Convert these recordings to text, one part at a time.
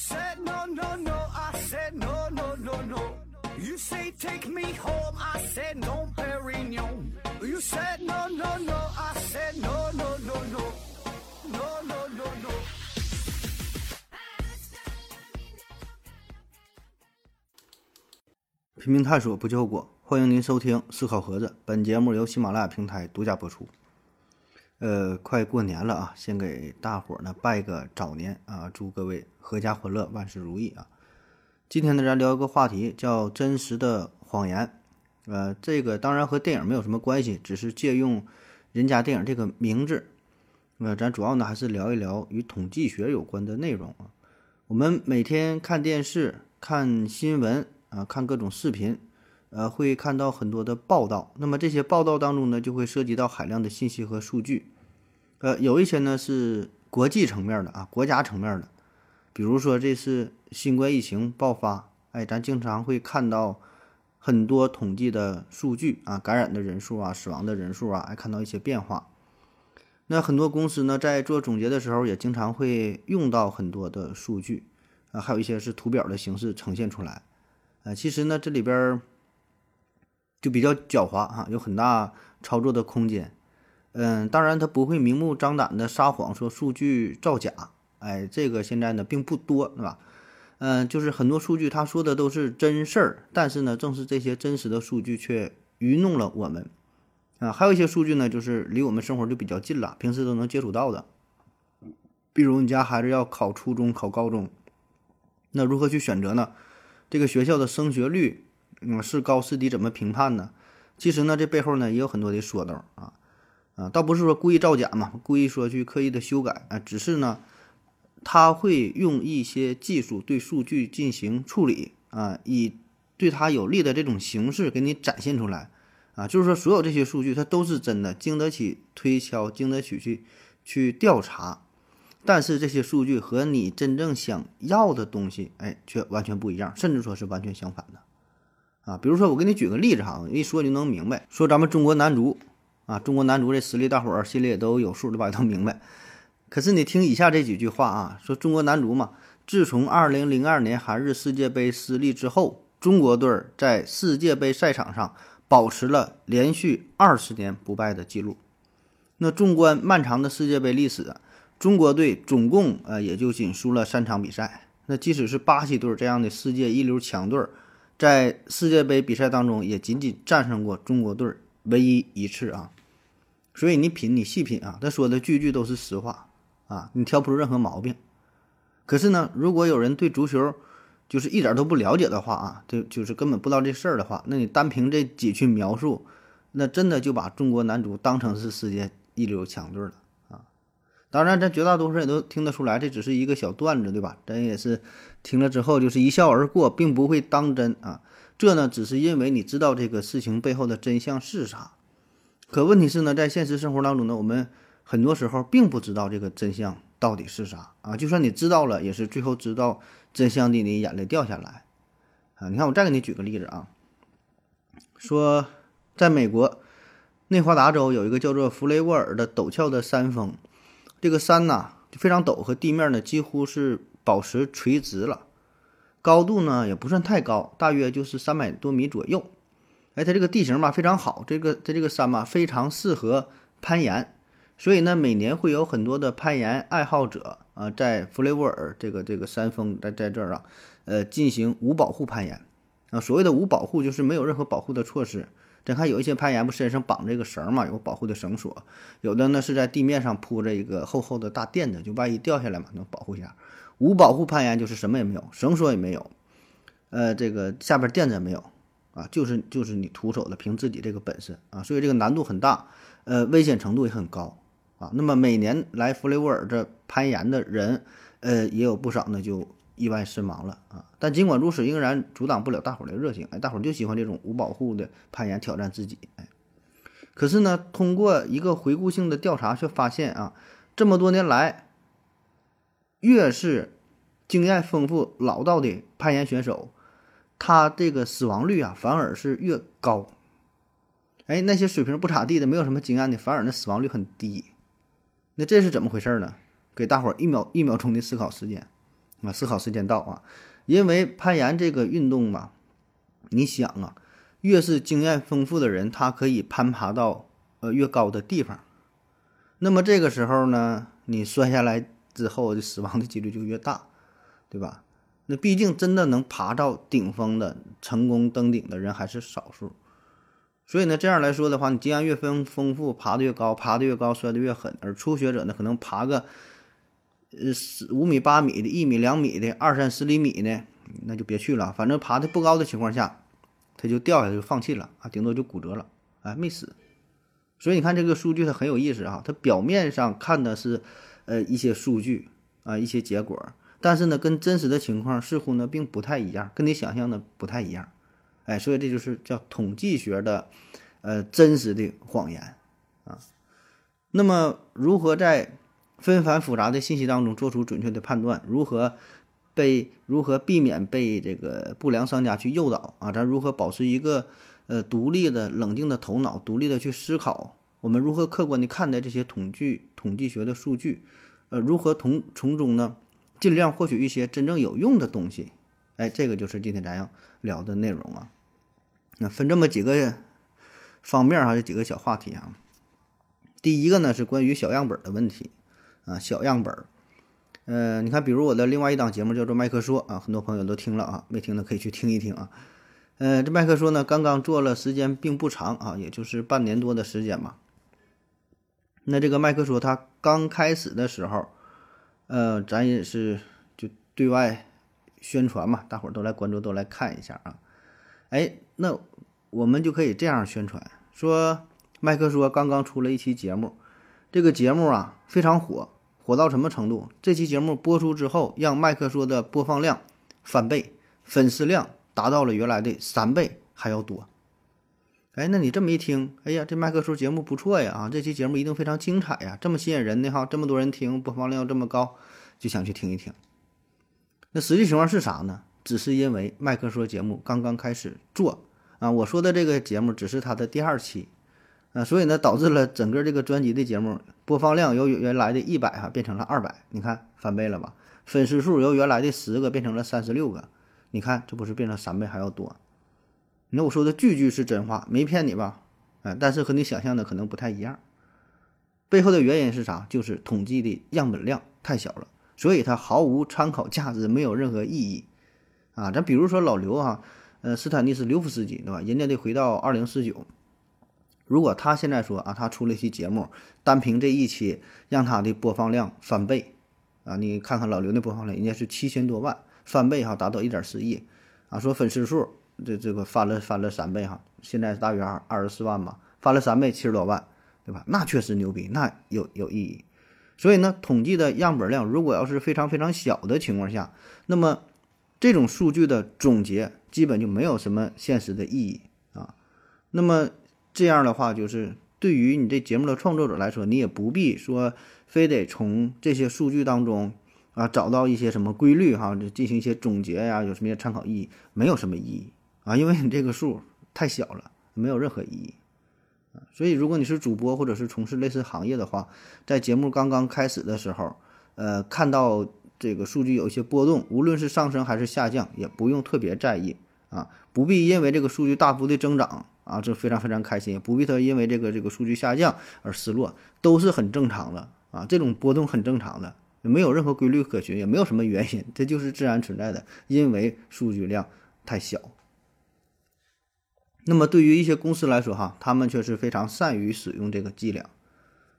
said no, no, no. I said no, no, no, no. You say take me home. I said no, Perignon. You said no, no, no. I said no, no, no, no. No, no, no, no. 拼命探索，不计后果。欢迎您收听《思考盒子》，本节目由喜马拉雅平台独家播出。呃，快过年了啊，先给大伙儿呢拜个早年啊，祝各位阖家欢乐，万事如意啊。今天呢，咱聊一个话题，叫真实的谎言。呃，这个当然和电影没有什么关系，只是借用人家电影这个名字。呃，咱主要呢还是聊一聊与统计学有关的内容啊。我们每天看电视、看新闻啊，看各种视频，呃，会看到很多的报道。那么这些报道当中呢，就会涉及到海量的信息和数据。呃，有一些呢是国际层面的啊，国家层面的，比如说这次新冠疫情爆发，哎，咱经常会看到很多统计的数据啊，感染的人数啊，死亡的人数啊，还，看到一些变化。那很多公司呢，在做总结的时候，也经常会用到很多的数据啊，还有一些是图表的形式呈现出来。啊，其实呢，这里边就比较狡猾哈，有很大操作的空间。嗯，当然他不会明目张胆的撒谎说数据造假，哎，这个现在呢并不多，对吧？嗯，就是很多数据他说的都是真事儿，但是呢，正是这些真实的数据却愚弄了我们啊。还有一些数据呢，就是离我们生活就比较近了，平时都能接触到的。比如你家孩子要考初中、考高中，那如何去选择呢？这个学校的升学率，嗯，是高是低，怎么评判呢？其实呢，这背后呢也有很多的说道啊。啊，倒不是说故意造假嘛，故意说去刻意的修改啊，只是呢，他会用一些技术对数据进行处理啊，以对他有利的这种形式给你展现出来啊，就是说所有这些数据它都是真的，经得起推敲，经得起去去调查，但是这些数据和你真正想要的东西，哎，却完全不一样，甚至说是完全相反的啊。比如说，我给你举个例子哈，一说就能明白，说咱们中国男足。啊，中国男足这实力，大伙儿心里也都有数，对吧？都明白。可是你听以下这几句话啊，说中国男足嘛，自从2002年韩日世界杯失利之后，中国队在世界杯赛场上保持了连续二十年不败的记录。那纵观漫长的世界杯历史，中国队总共呃也就仅输了三场比赛。那即使是巴西队这样的世界一流强队，在世界杯比赛当中也仅仅战胜过中国队唯一一次啊。所以你品，你细品啊，他说的句句都是实话啊，你挑不出任何毛病。可是呢，如果有人对足球就是一点都不了解的话啊，就就是根本不知道这事儿的话，那你单凭这几句描述，那真的就把中国男足当成是世界一流强队了啊。当然，咱绝大多数人都听得出来，这只是一个小段子，对吧？咱也是听了之后就是一笑而过，并不会当真啊。这呢，只是因为你知道这个事情背后的真相是啥。可问题是呢，在现实生活当中呢，我们很多时候并不知道这个真相到底是啥啊。就算你知道了，也是最后知道真相的你眼泪掉下来啊。你看，我再给你举个例子啊，说在美国内华达州有一个叫做弗雷沃尔的陡峭的山峰，这个山呐非常陡，和地面呢几乎是保持垂直了，高度呢也不算太高，大约就是三百多米左右。哎，它这个地形吧非常好，这个它这个山吧非常适合攀岩，所以呢，每年会有很多的攀岩爱好者啊，在弗雷沃尔这个这个山峰在在这儿啊，呃，进行无保护攀岩啊。所谓的无保护，就是没有任何保护的措施。咱看有一些攀岩不身上绑这个绳嘛，有保护的绳索；有的呢是在地面上铺着一个厚厚的大垫子，就万一掉下来嘛，能保护一下。无保护攀岩就是什么也没有，绳索也没有，呃，这个下边垫子也没有。啊，就是就是你徒手的，凭自己这个本事啊，所以这个难度很大，呃，危险程度也很高啊。那么每年来弗雷沃尔这攀岩的人，呃，也有不少呢，就意外身亡了啊。但尽管如此，仍然阻挡不了大伙儿的热情，哎，大伙儿就喜欢这种无保护的攀岩，挑战自己，哎。可是呢，通过一个回顾性的调查，却发现啊，这么多年来，越是经验丰富、老道的攀岩选手。他这个死亡率啊，反而是越高。哎，那些水平不咋地的，没有什么经验的，反而那死亡率很低。那这是怎么回事呢？给大伙儿一秒一秒钟的思考时间。啊，思考时间到啊，因为攀岩这个运动嘛，你想啊，越是经验丰富的人，他可以攀爬到呃越高的地方，那么这个时候呢，你摔下来之后的死亡的几率就越大，对吧？那毕竟真的能爬到顶峰的、成功登顶的人还是少数，所以呢，这样来说的话，你经验越丰丰富，爬得越高，爬得越高，摔得越狠，而初学者呢，可能爬个。呃，五米、八米的，一米、两米的，二三十厘米的，那就别去了。反正爬的不高的情况下，他就掉下来就放弃了啊，顶多就骨折了，哎，没死。所以你看这个数据它很有意思啊，它表面上看的是呃一些数据啊一些结果，但是呢跟真实的情况似乎呢并不太一样，跟你想象的不太一样，哎，所以这就是叫统计学的呃真实的谎言啊。那么如何在？纷繁复杂的信息当中做出准确的判断，如何被如何避免被这个不良商家去诱导啊？咱如何保持一个呃独立的、冷静的头脑，独立的去思考？我们如何客观的看待这些统计统计学的数据？呃，如何从从中呢尽量获取一些真正有用的东西？哎，这个就是今天咱要聊的内容啊。那分这么几个方面哈，这几个小话题啊。第一个呢是关于小样本的问题。啊，小样本，呃，你看，比如我的另外一档节目叫做《麦克说》啊，很多朋友都听了啊，没听的可以去听一听啊。呃，这麦克说呢，刚刚做了时间并不长啊，也就是半年多的时间嘛。那这个麦克说他刚开始的时候，呃，咱也是就对外宣传嘛，大伙儿都来关注，都来看一下啊。哎，那我们就可以这样宣传，说麦克说刚刚出了一期节目，这个节目啊非常火。火到什么程度？这期节目播出之后，让麦克说的播放量翻倍，粉丝量达到了原来的三倍还要多。哎，那你这么一听，哎呀，这麦克说节目不错呀，啊，这期节目一定非常精彩呀，这么吸引人的哈，这么多人听，播放量这么高，就想去听一听。那实际情况是啥呢？只是因为麦克说节目刚刚开始做啊，我说的这个节目只是他的第二期。啊，所以呢，导致了整个这个专辑的节目播放量由原来的一百哈变成了二百，你看翻倍了吧？粉丝数由原来的十个变成了三十六个，你看这不是变成三倍还要多？那我说的句句是真话，没骗你吧？哎，但是和你想象的可能不太一样。背后的原因是啥？就是统计的样本量太小了，所以它毫无参考价值，没有任何意义。啊，咱比如说老刘啊，呃，斯坦尼斯刘夫斯基对吧？人家得回到二零四九。如果他现在说啊，他出了一期节目，单凭这一期让他的播放量翻倍，啊，你看看老刘的播放量，人家是七千多万，翻倍哈，达到一点四亿，啊，说粉丝数这这个翻了翻了三倍哈，现在是大约二二十四万吧，翻了三倍七十多万，对吧？那确实牛逼，那有有意义。所以呢，统计的样本量如果要是非常非常小的情况下，那么这种数据的总结基本就没有什么现实的意义啊。那么。这样的话，就是对于你这节目的创作者来说，你也不必说非得从这些数据当中啊找到一些什么规律哈，进行一些总结呀，有什么参考意义？没有什么意义啊，因为你这个数太小了，没有任何意义。所以，如果你是主播或者是从事类似行业的话，在节目刚刚开始的时候，呃，看到这个数据有一些波动，无论是上升还是下降，也不用特别在意啊，不必因为这个数据大幅的增长。啊，这非常非常开心，不必他因为这个这个数据下降而失落，都是很正常的啊，这种波动很正常的，没有任何规律可循，也没有什么原因，这就是自然存在的，因为数据量太小。那么对于一些公司来说，哈，他们却是非常善于使用这个伎俩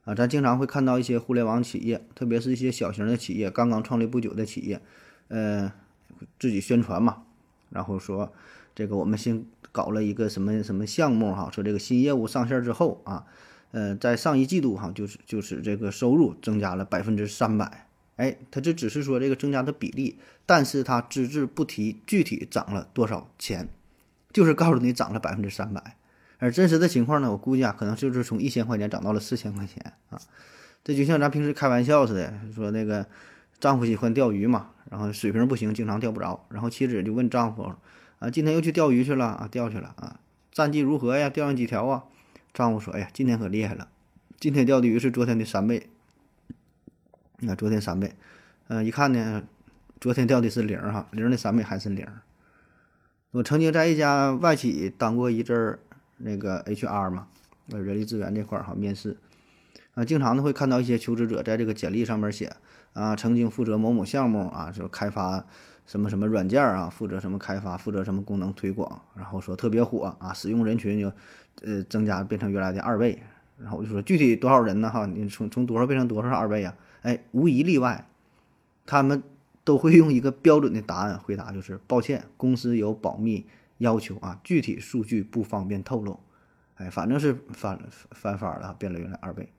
啊，咱经常会看到一些互联网企业，特别是一些小型的企业，刚刚创立不久的企业，呃，自己宣传嘛，然后说这个我们新。搞了一个什么什么项目哈？说这个新业务上线之后啊，呃，在上一季度哈，就是就是这个收入增加了百分之三百。哎，他这只是说这个增加的比例，但是他只字不提具体涨了多少钱，就是告诉你涨了百分之三百。而真实的情况呢，我估计啊，可能就是从一千块钱涨到了四千块钱啊。这就像咱平时开玩笑似的，说那个丈夫喜欢钓鱼嘛，然后水平不行，经常钓不着，然后妻子就问丈夫。啊，今天又去钓鱼去了啊，钓去了啊，战绩如何呀？钓上几条啊？丈夫说：“哎呀，今天可厉害了，今天钓的鱼是昨天的三倍。那昨天三倍，嗯，一看呢，昨天钓的是零哈，零的三倍还是零。我曾经在一家外企当过一阵儿那个 HR 嘛，呃，人力资源这块儿哈，面试啊，经常呢会看到一些求职者在这个简历上面写啊，曾经负责某某项目啊，就开发什么什么软件啊，负责什么开发，负责什么功能推广，然后说特别火啊，使用人群就呃增加变成原来的二倍，然后我就说具体多少人呢哈？你从从多少变成多少二倍啊？哎，无一例外，他们。都会用一个标准的答案回答，就是抱歉，公司有保密要求啊，具体数据不方便透露。哎，反正是翻翻番了，变了原来二倍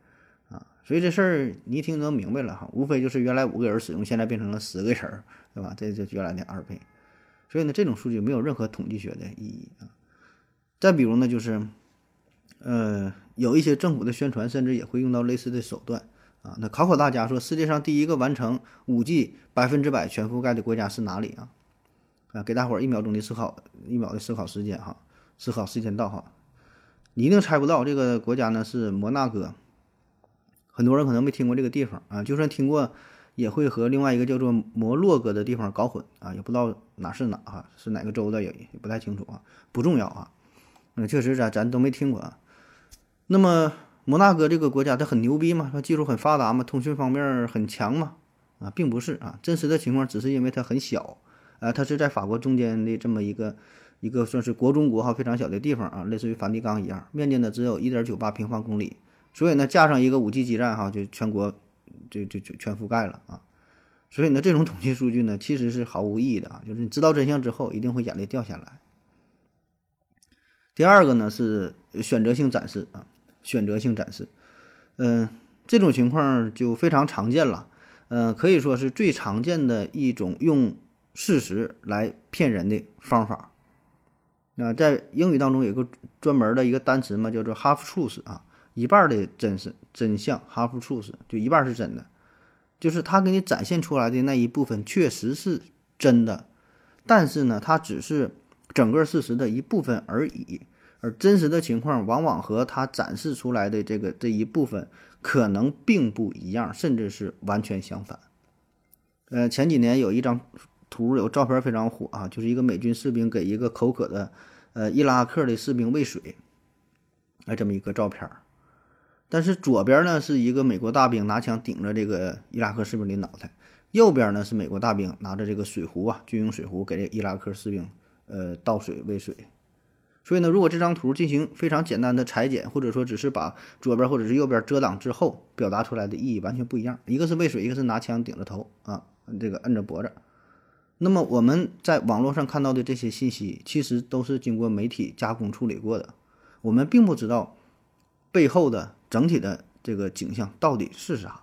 啊，所以这事儿你一听能明白了哈，无非就是原来五个人使用，现在变成了十个人，对吧？这就原来的二倍。所以呢，这种数据没有任何统计学的意义啊。再比如呢，就是呃，有一些政府的宣传，甚至也会用到类似的手段。啊，那考考大家，说世界上第一个完成五 G 百分之百全覆盖的国家是哪里啊？啊，给大伙儿一秒钟的思考，一秒的思考时间哈，思考时间到哈，你一定猜不到这个国家呢是摩纳哥。很多人可能没听过这个地方啊，就算听过，也会和另外一个叫做摩洛哥的地方搞混啊，也不知道哪是哪哈，是哪个州的也也不太清楚啊，不重要啊。那确实咱咱都没听过啊。那么。摩纳哥这个国家它很牛逼嘛，它技术很发达嘛，通讯方面很强嘛，啊，并不是啊，真实的情况只是因为它很小，啊，它是在法国中间的这么一个一个算是国中国哈非常小的地方啊，类似于梵蒂冈一样，面积呢只有一点九八平方公里，所以呢架上一个五 G 基站哈，就全国就就就全覆盖了啊，所以呢这种统计数据呢其实是毫无意义的啊，就是你知道真相之后一定会眼泪掉下来。第二个呢是选择性展示啊。选择性展示，嗯，这种情况就非常常见了，嗯，可以说是最常见的一种用事实来骗人的方法。那在英语当中有个专门的一个单词嘛，叫做 half truth 啊，一半的真实真相，half truth 就一半是真的，就是他给你展现出来的那一部分确实是真的，但是呢，它只是整个事实的一部分而已。而真实的情况往往和他展示出来的这个这一部分可能并不一样，甚至是完全相反。呃，前几年有一张图，有照片非常火啊，就是一个美军士兵给一个口渴的呃伊拉克的士兵喂水，哎，这么一个照片。但是左边呢是一个美国大兵拿枪顶着这个伊拉克士兵的脑袋，右边呢是美国大兵拿着这个水壶啊，军用水壶给这伊拉克士兵呃倒水喂水。所以呢，如果这张图进行非常简单的裁剪，或者说只是把左边或者是右边遮挡之后，表达出来的意义完全不一样。一个是喂水，一个是拿枪顶着头啊，这个摁着脖子。那么我们在网络上看到的这些信息，其实都是经过媒体加工处理过的。我们并不知道背后的整体的这个景象到底是啥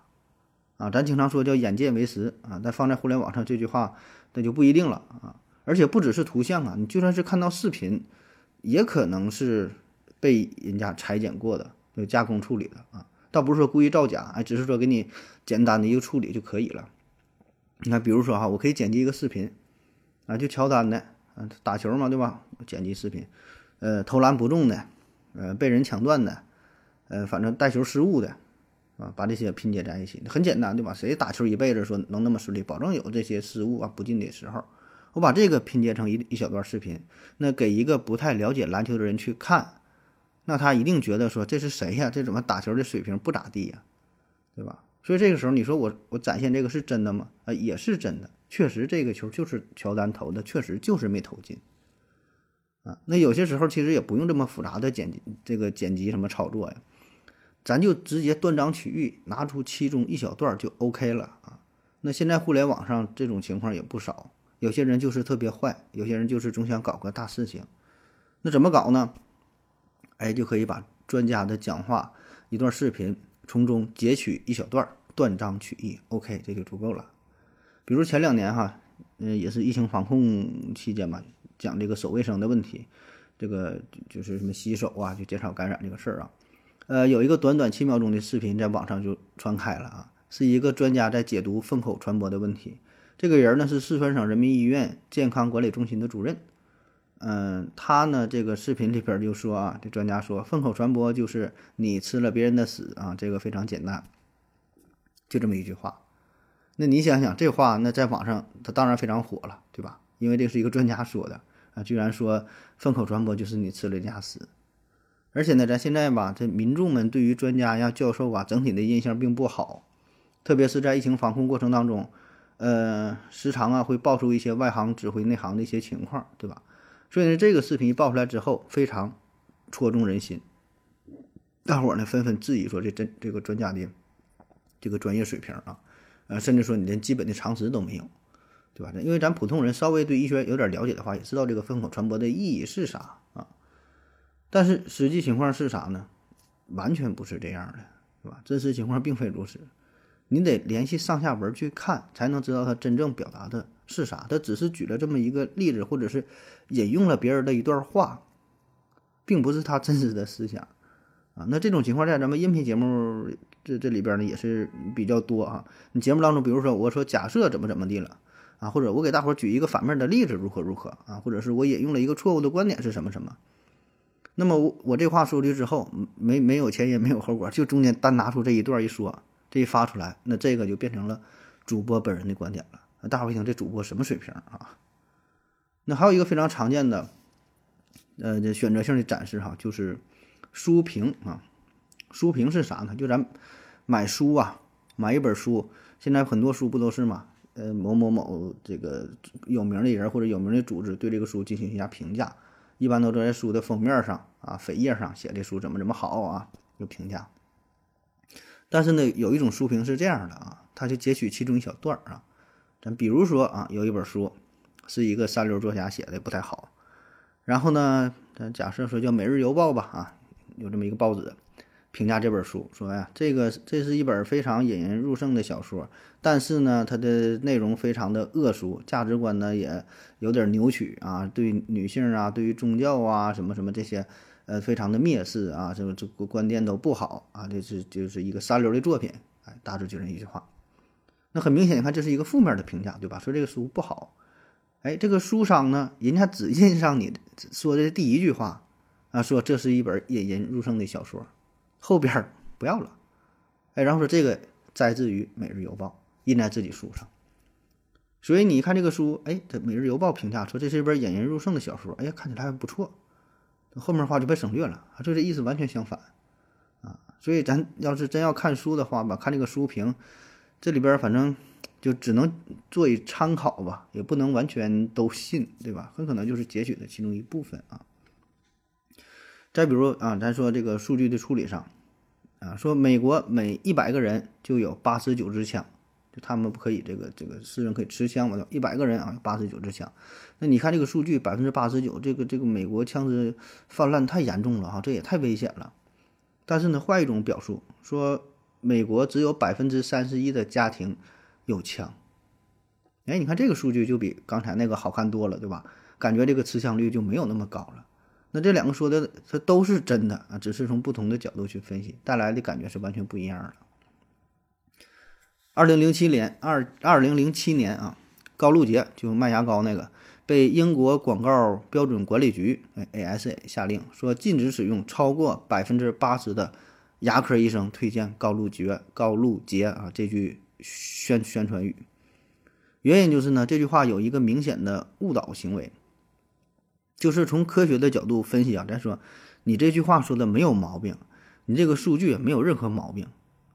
啊。咱经常说叫眼见为实啊，但放在互联网上这句话那就不一定了啊。而且不只是图像啊，你就算是看到视频。也可能是被人家裁剪过的，就加工处理的啊，倒不是说故意造假，哎，只是说给你简单的一个处理就可以了。你看，比如说哈，我可以剪辑一个视频，啊，就乔丹的，啊，打球嘛，对吧？剪辑视频，呃，投篮不中的，呃，被人抢断的，呃，反正带球失误的，啊，把这些拼接在一起，很简单，对吧？谁打球一辈子说能那么顺利，保证有这些失误啊不进的时候。我把这个拼接成一一小段视频，那给一个不太了解篮球的人去看，那他一定觉得说这是谁呀？这怎么打球的水平不咋地呀？对吧？所以这个时候你说我我展现这个是真的吗？啊，也是真的，确实这个球就是乔丹投的，确实就是没投进。啊，那有些时候其实也不用这么复杂的剪辑，这个剪辑什么操作呀，咱就直接断章取义，拿出其中一小段就 OK 了啊。那现在互联网上这种情况也不少。有些人就是特别坏，有些人就是总想搞个大事情，那怎么搞呢？哎，就可以把专家的讲话一段视频，从中截取一小段，断章取义，OK，这就足够了。比如前两年哈，嗯，也是疫情防控期间嘛，讲这个手卫生的问题，这个就是什么洗手啊，就减少感染这个事儿啊，呃，有一个短短七秒钟的视频在网上就传开了啊，是一个专家在解读粪口传播的问题。这个人呢是四川省人民医院健康管理中心的主任，嗯，他呢这个视频里边就说啊，这专家说粪口传播就是你吃了别人的屎啊，这个非常简单，就这么一句话。那你想想这话，那在网上它当然非常火了，对吧？因为这是一个专家说的啊，居然说粪口传播就是你吃了人家屎。而且呢，咱现在吧，这民众们对于专家呀、教授啊整体的印象并不好，特别是在疫情防控过程当中，呃，时常啊会爆出一些外行指挥内行的一些情况，对吧？所以呢，这个视频一爆出来之后，非常戳中人心，大伙儿呢纷纷质疑说这真这个专家的这个专业水平啊，呃，甚至说你连基本的常识都没有，对吧？因为咱普通人稍微对医学有点了解的话，也知道这个粪口传播的意义是啥啊。但是实际情况是啥呢？完全不是这样的，是吧？真实情况并非如此，你得联系上下文去看，才能知道他真正表达的是啥。他只是举了这么一个例子，或者是引用了别人的一段话，并不是他真实的思想啊。那这种情况在咱们音频节目这这里边呢，也是比较多啊。你节目当中，比如说我说假设怎么怎么地了啊，或者我给大伙举一个反面的例子，如何如何啊，或者是我引用了一个错误的观点是什么什么。那么我我这话说出去之后，没没有前因没有后果，就中间单拿出这一段一说，这一发出来，那这个就变成了主播本人的观点了。大伙一听，这主播什么水平啊？那还有一个非常常见的，呃，这选择性的展示哈，就是书评啊。书评是啥呢？就咱买书啊，买一本书，现在很多书不都是嘛？呃，某某某这个有名的人或者有名的组织对这个书进行一下评价。一般都在书的封面上啊，扉页上写这书怎么怎么好啊，有评价。但是呢，有一种书评是这样的啊，他就截取其中一小段儿啊，咱比如说啊，有一本书是一个三流作家写的不太好，然后呢，咱假设说叫《每日邮报》吧啊，有这么一个报纸。评价这本书说呀，这个这是一本非常引人入胜的小说，但是呢，它的内容非常的恶俗，价值观呢也有点扭曲啊，对女性啊，对于宗教啊，什么什么这些，呃，非常的蔑视啊，这个这个观点都不好啊，这是就是一个三流的作品，哎，大致就这一句话。那很明显，你看这是一个负面的评价，对吧？说这个书不好，哎，这个书商呢，人家只印上你说的第一句话啊，说这是一本引人入胜的小说。后边不要了，哎，然后说这个摘自于《每日邮报》，印在自己书上。所以你看这个书，哎，这《每日邮报》评价说这是一本引人入胜的小说，哎呀，看起来还不错。后面话就被省略了，啊，这这意思完全相反啊。所以咱要是真要看书的话吧，看这个书评，这里边反正就只能做以参考吧，也不能完全都信，对吧？很可能就是截取的其中一部分啊。再比如啊，咱说这个数据的处理上，啊，说美国每一百个人就有八十九支枪，就他们不可以这个这个私人可以持枪嘛？一百个人啊，八十九支枪。那你看这个数据，百分之八十九，这个这个美国枪支泛滥太严重了哈，这也太危险了。但是呢，换一种表述，说美国只有百分之三十一的家庭有枪。哎，你看这个数据就比刚才那个好看多了，对吧？感觉这个持枪率就没有那么高了。那这两个说的，它都是真的啊，只是从不同的角度去分析，带来的感觉是完全不一样的。二零零七年，二二零零七年啊，高露洁就卖牙膏那个，被英国广告标准管理局哎 ASA 下令说禁止使用超过百分之八十的牙科医生推荐高露洁高露洁啊这句宣宣传语。原因就是呢，这句话有一个明显的误导行为。就是从科学的角度分析啊，咱说你这句话说的没有毛病，你这个数据没有任何毛病，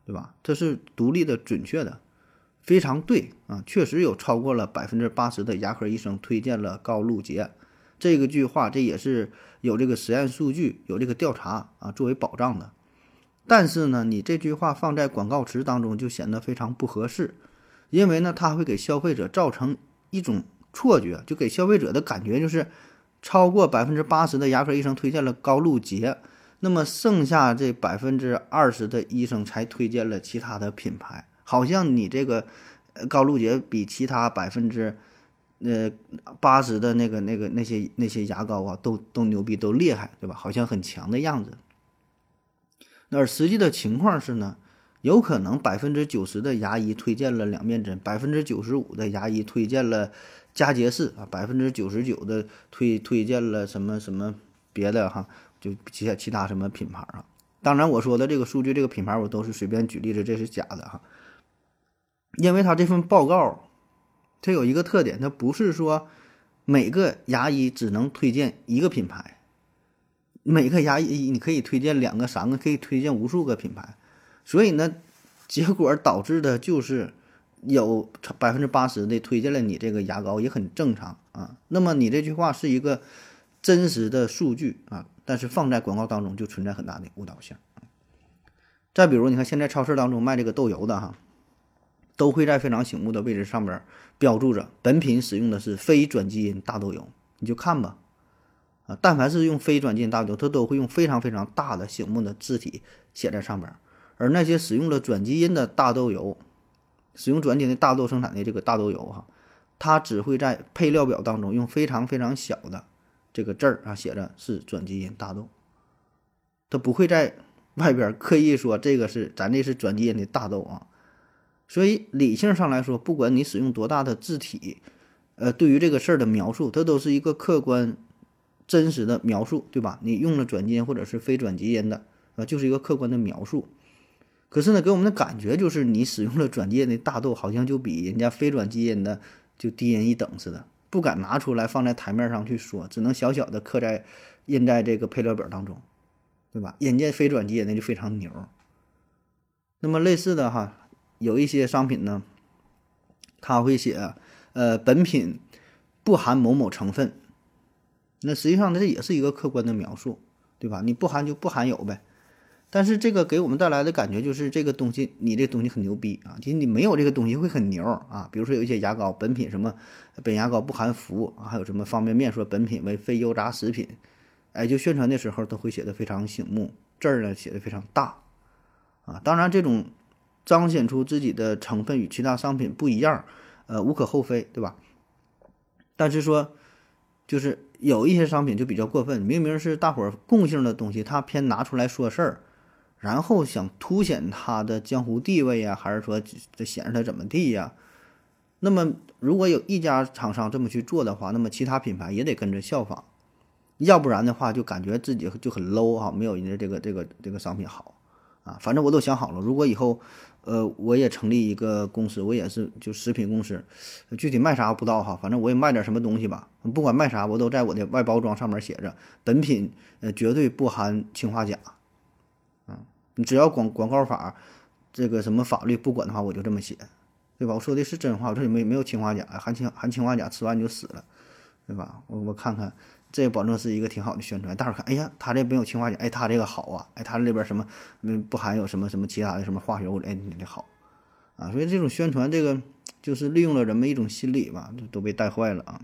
对吧？这是独立的、准确的，非常对啊，确实有超过了百分之八十的牙科医生推荐了高露洁。这个句话，这也是有这个实验数据、有这个调查啊作为保障的。但是呢，你这句话放在广告词当中就显得非常不合适，因为呢，它会给消费者造成一种错觉，就给消费者的感觉就是。超过百分之八十的牙科医生推荐了高露洁，那么剩下这百分之二十的医生才推荐了其他的品牌。好像你这个高露洁比其他百分之呃八十的那个那个那些那些牙膏啊都都牛逼都厉害，对吧？好像很强的样子。那实际的情况是呢，有可能百分之九十的牙医推荐了两面针，百分之九十五的牙医推荐了。佳洁士啊，百分之九十九的推推荐了什么什么别的哈，就其他其他什么品牌啊？当然我说的这个数据这个品牌我都是随便举例子，这是假的哈。因为他这份报告，它有一个特点，它不是说每个牙医只能推荐一个品牌，每个牙医你可以推荐两个、三个，可以推荐无数个品牌，所以呢，结果导致的就是有百分之八十的推荐了你这个牙膏也很正常啊。那么你这句话是一个真实的数据啊，但是放在广告当中就存在很大的误导性。再比如，你看现在超市当中卖这个豆油的哈。都会在非常醒目的位置上边标注着，本品使用的是非转基因大豆油，你就看吧，啊，但凡是用非转基因大豆油，它都会用非常非常大的醒目的字体写在上边而那些使用了转基因的大豆油，使用转基因的大豆生产的这个大豆油哈，它只会在配料表当中用非常非常小的这个字儿啊写着是转基因大豆，它不会在外边刻意说这个是咱这是转基因的大豆啊。所以理性上来说，不管你使用多大的字体，呃，对于这个事儿的描述，它都是一个客观、真实的描述，对吧？你用了转基因或者是非转基因的，啊，就是一个客观的描述。可是呢，给我们的感觉就是你使用了转基因的大豆，好像就比人家非转基因的就低人一等似的，不敢拿出来放在台面上去说，只能小小的刻在印在这个配料表当中，对吧？人家非转基因的就非常牛。那么类似的哈。有一些商品呢，他会写，呃，本品不含某某成分，那实际上这也是一个客观的描述，对吧？你不含就不含有呗。但是这个给我们带来的感觉就是这个东西，你这东西很牛逼啊！其实你没有这个东西会很牛啊。比如说有一些牙膏，本品什么，本牙膏不含氟啊，还有什么方便面说本品为非油炸食品，哎，就宣传的时候都会写的非常醒目，字儿呢写的非常大啊。当然这种。彰显出自己的成分与其他商品不一样，呃，无可厚非，对吧？但是说，就是有一些商品就比较过分，明明是大伙儿共性的东西，他偏拿出来说事儿，然后想凸显他的江湖地位呀，还是说这显示他怎么地呀？那么，如果有一家厂商这么去做的话，那么其他品牌也得跟着效仿，要不然的话，就感觉自己就很 low 啊，没有人家这个这个这个商品好啊。反正我都想好了，如果以后。呃，我也成立一个公司，我也是就食品公司，具体卖啥不知道哈，反正我也卖点什么东西吧。不管卖啥，我都在我的外包装上面写着，本品呃绝对不含氰化钾。你只要广广告法这个什么法律不管的话，我就这么写，对吧？我说的是真话，我这里没没有氰化钾，含氰含氰化钾吃完你就死了，对吧？我我看看。这也保证是一个挺好的宣传，大伙看，哎呀，他这没有氰化钾，哎，他这个好啊，哎，他这里边什么，嗯，不含有什么什么其他的什么化学物质，哎，你这好，啊，所以这种宣传，这个就是利用了人们一种心理吧，都被带坏了啊。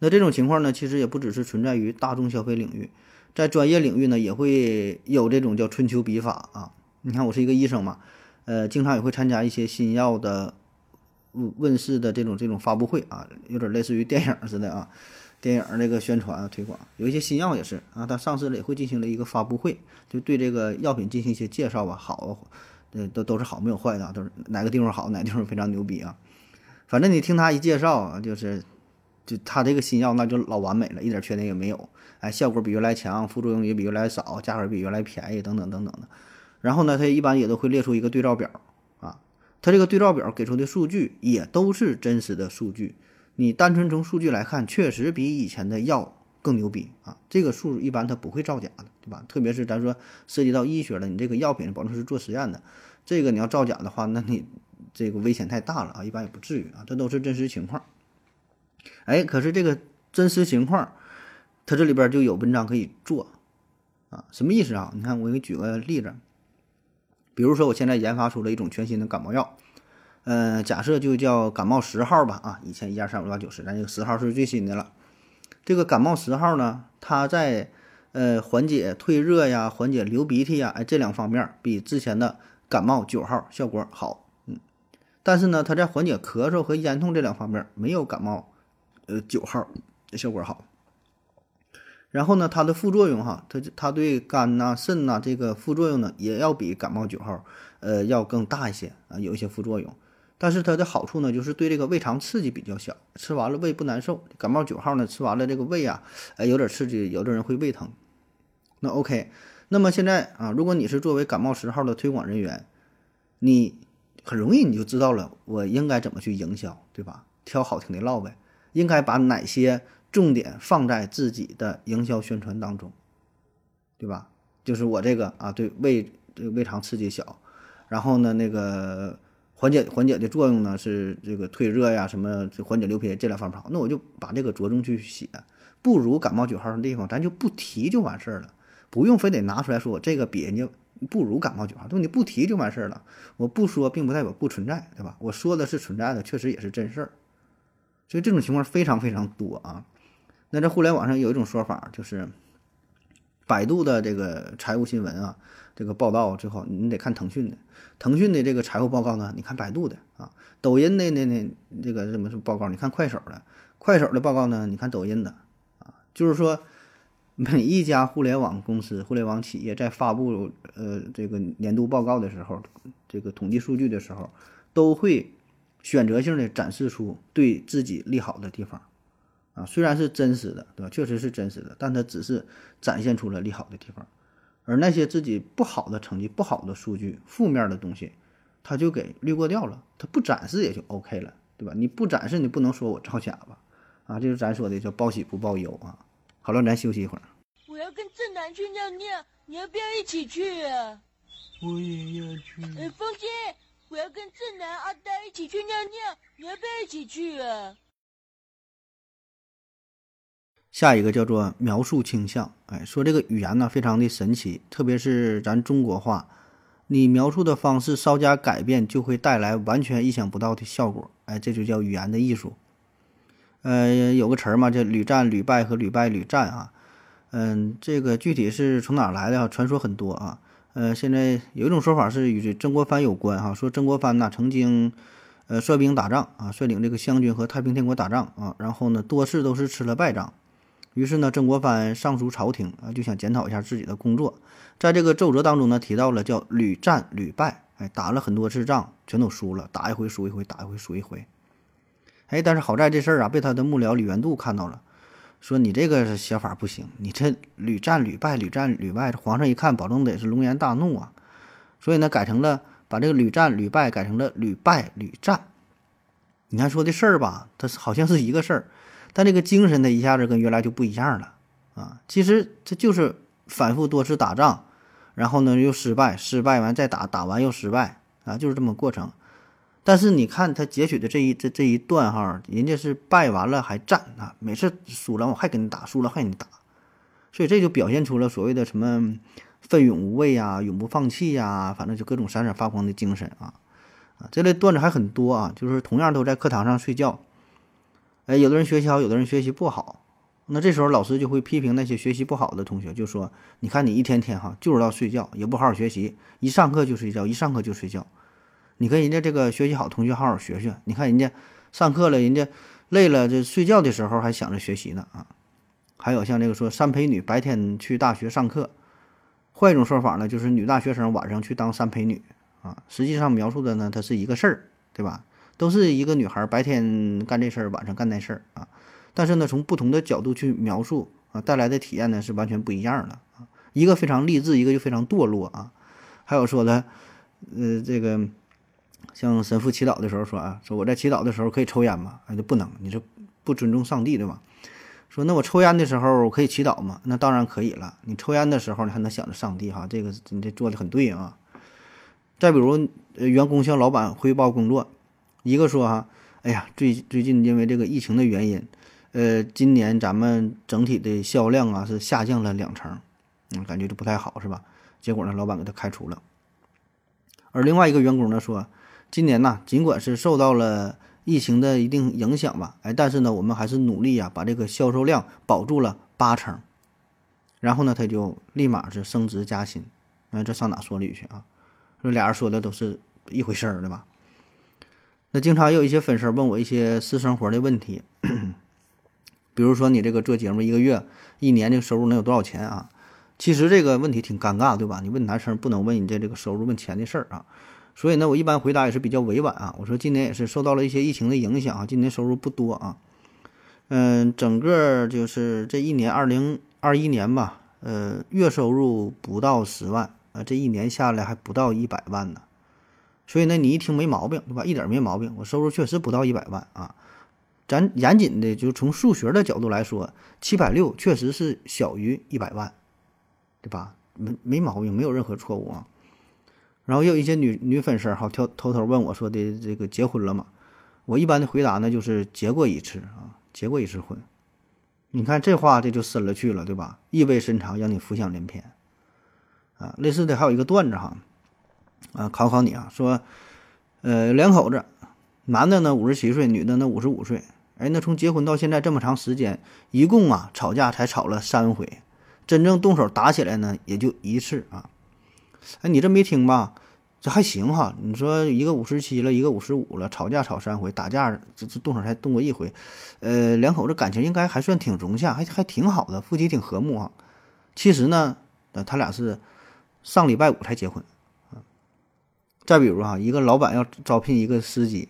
那这种情况呢，其实也不只是存在于大众消费领域，在专业领域呢，也会有这种叫春秋笔法啊。你看，我是一个医生嘛，呃，经常也会参加一些新药的问问世的这种这种发布会啊，有点类似于电影似的啊。电影那个宣传推广，有一些新药也是啊，它上市了也会进行了一个发布会，就对这个药品进行一些介绍吧，好，呃，都都是好，没有坏的，都是哪个地方好，哪个地方非常牛逼啊。反正你听他一介绍啊，就是，就他这个新药那就老完美了，一点缺点也没有，哎，效果比原来强，副作用也比原来少，价格比原来便宜，等等等等的。然后呢，它一般也都会列出一个对照表啊，它这个对照表给出的数据也都是真实的数据。你单纯从数据来看，确实比以前的药更牛逼啊！这个数一般它不会造假的，对吧？特别是咱说涉及到医学了，你这个药品保证是做实验的，这个你要造假的话，那你这个危险太大了啊！一般也不至于啊，这都是真实情况。哎，可是这个真实情况，它这里边就有文章可以做啊？什么意思啊？你看，我给你举个例子，比如说我现在研发出了一种全新的感冒药。嗯，假设就叫感冒十号吧，啊，以前一二三五六八九十，咱这个十号是最新的了。这个感冒十号呢，它在呃缓解退热呀、缓解流鼻涕呀，哎这两方面比之前的感冒九号效果好，嗯。但是呢，它在缓解咳嗽和咽痛这两方面没有感冒呃九号效果好。然后呢，它的副作用哈，它它对肝呐、肾呐这个副作用呢，也要比感冒九号呃要更大一些啊，有一些副作用。但是它的好处呢，就是对这个胃肠刺激比较小，吃完了胃不难受。感冒九号呢，吃完了这个胃啊，哎有点刺激，有的人会胃疼。那 OK，那么现在啊，如果你是作为感冒十号的推广人员，你很容易你就知道了我应该怎么去营销，对吧？挑好听的唠呗，应该把哪些重点放在自己的营销宣传当中，对吧？就是我这个啊，对胃这个胃肠刺激小，然后呢，那个缓解缓解的作用呢是这个退热呀，什么缓解流鼻这两方面好，那我就把这个着重去写，不如感冒九号的地方咱就不提就完事儿了，不用非得拿出来说我这个比人家不如感冒九号，对，你不提就完事儿了，我不说并不代表不存在，对吧？我说的是存在的，确实也是真事儿，所以这种情况非常非常多啊。那在互联网上有一种说法就是。百度的这个财务新闻啊，这个报道最后你得看腾讯的，腾讯的这个财务报告呢，你看百度的啊，抖音的那那这个什么什么报告，你看快手的，快手的报告呢，你看抖音的啊，就是说每一家互联网公司、互联网企业在发布呃这个年度报告的时候，这个统计数据的时候，都会选择性的展示出对自己利好的地方。啊，虽然是真实的，对吧？确实是真实的，但它只是展现出了利好的地方，而那些自己不好的成绩、不好的数据、负面的东西，它就给滤过掉了，它不展示也就 OK 了，对吧？你不展示，你不能说我造假吧？啊，就是咱说的叫报喜不报忧啊。好了，咱休息一会儿。我要跟正南去尿尿，你要不要一起去啊？我也要去。哎，风姐，我要跟正南、阿呆一起去尿尿，你要不要一起去啊？下一个叫做描述倾向，哎，说这个语言呢非常的神奇，特别是咱中国话，你描述的方式稍加改变，就会带来完全意想不到的效果，哎，这就叫语言的艺术。呃，有个词儿嘛，叫屡战屡败和屡败屡战啊，嗯，这个具体是从哪来的啊？传说很多啊，呃，现在有一种说法是与这曾国藩有关哈，说曾国藩呢曾经呃率兵打仗啊，率领这个湘军和太平天国打仗啊，然后呢多次都是吃了败仗。于是呢，曾国藩上书朝廷啊，就想检讨一下自己的工作。在这个奏折当中呢，提到了叫屡战屡败，哎，打了很多次仗，全都输了，打一回输一回，打一回输一回。哎，但是好在这事儿啊，被他的幕僚李元度看到了，说你这个写法不行，你这屡战屡败，屡战屡败，皇上一看，保证得是龙颜大怒啊。所以呢，改成了把这个屡战屡败改成了屡败屡战。你看说的事儿吧，它好像是一个事儿。但这个精神，它一下子跟原来就不一样了啊！其实这就是反复多次打仗，然后呢又失败，失败完再打，打完又失败啊，就是这么过程。但是你看他截取的这一这这一段哈，人家是败完了还战啊，每次输了我还跟你打，输了还跟你打，所以这就表现出了所谓的什么奋勇无畏呀、永不放弃呀，反正就各种闪闪发光的精神啊啊！这类段子还很多啊，就是同样都在课堂上睡觉。哎，有的人学习好，有的人学习不好，那这时候老师就会批评那些学习不好的同学，就说：“你看你一天天哈就知道睡觉，也不好好学习，一上课就睡觉，一上课就睡觉。你跟人家这个学习好同学好好学学，你看人家上课了，人家累了，这睡觉的时候还想着学习呢啊。”还有像这个说三陪女白天去大学上课，换一种说法呢，就是女大学生晚上去当三陪女啊。实际上描述的呢，它是一个事儿，对吧？都是一个女孩白天干这事儿，晚上干那事儿啊，但是呢，从不同的角度去描述啊，带来的体验呢是完全不一样的啊。一个非常励志，一个就非常堕落啊。还有说的，呃，这个像神父祈祷的时候说啊，说我在祈祷的时候可以抽烟吗？啊，就不能，你这不尊重上帝对吧？说那我抽烟的时候可以祈祷吗？那当然可以了。你抽烟的时候你还能想着上帝哈，这个你这做的很对啊。再比如，呃，员工向老板汇报工作。一个说哈，哎呀，最最近因为这个疫情的原因，呃，今年咱们整体的销量啊是下降了两成，嗯，感觉就不太好，是吧？结果呢，老板给他开除了。而另外一个员工呢说，今年呢，尽管是受到了疫情的一定影响吧，哎，但是呢，我们还是努力呀，把这个销售量保住了八成。然后呢，他就立马是升职加薪，那这上哪说理去啊？说俩人说的都是一回事儿，对吧？经常有一些粉丝问我一些私生活的问题，比如说你这个做节目一个月、一年这个收入能有多少钱啊？其实这个问题挺尴尬，对吧？你问男生不能问你这这个收入问钱的事儿啊。所以呢，我一般回答也是比较委婉啊。我说今年也是受到了一些疫情的影响啊，今年收入不多啊。嗯，整个就是这一年，二零二一年吧，呃，月收入不到十万啊，这一年下来还不到一百万呢。所以呢，你一听没毛病，对吧？一点没毛病，我收入确实不到一百万啊。咱严谨的就从数学的角度来说，七百六确实是小于一百万，对吧？没没毛病，没有任何错误啊。然后也有一些女女粉丝哈，偷偷偷问我说的这个结婚了吗？我一般的回答呢就是结过一次啊，结过一次婚。你看这话这就深了去了，对吧？意味深长，让你浮想联翩啊。类似的还有一个段子哈，啊，考考你啊，说，呃，两口子，男的呢五十七岁，女的呢五十五岁，哎，那从结婚到现在这么长时间，一共啊吵架才吵了三回，真正动手打起来呢也就一次啊。哎，你这没听吧？这还行哈。你说一个五十七了，一个五十五了，吵架吵三回，打架这这动手才动过一回，呃，两口子感情应该还算挺融洽，还还挺好的，夫妻挺和睦啊。其实呢，呃，他俩是上礼拜五才结婚。再比如啊，一个老板要招聘一个司机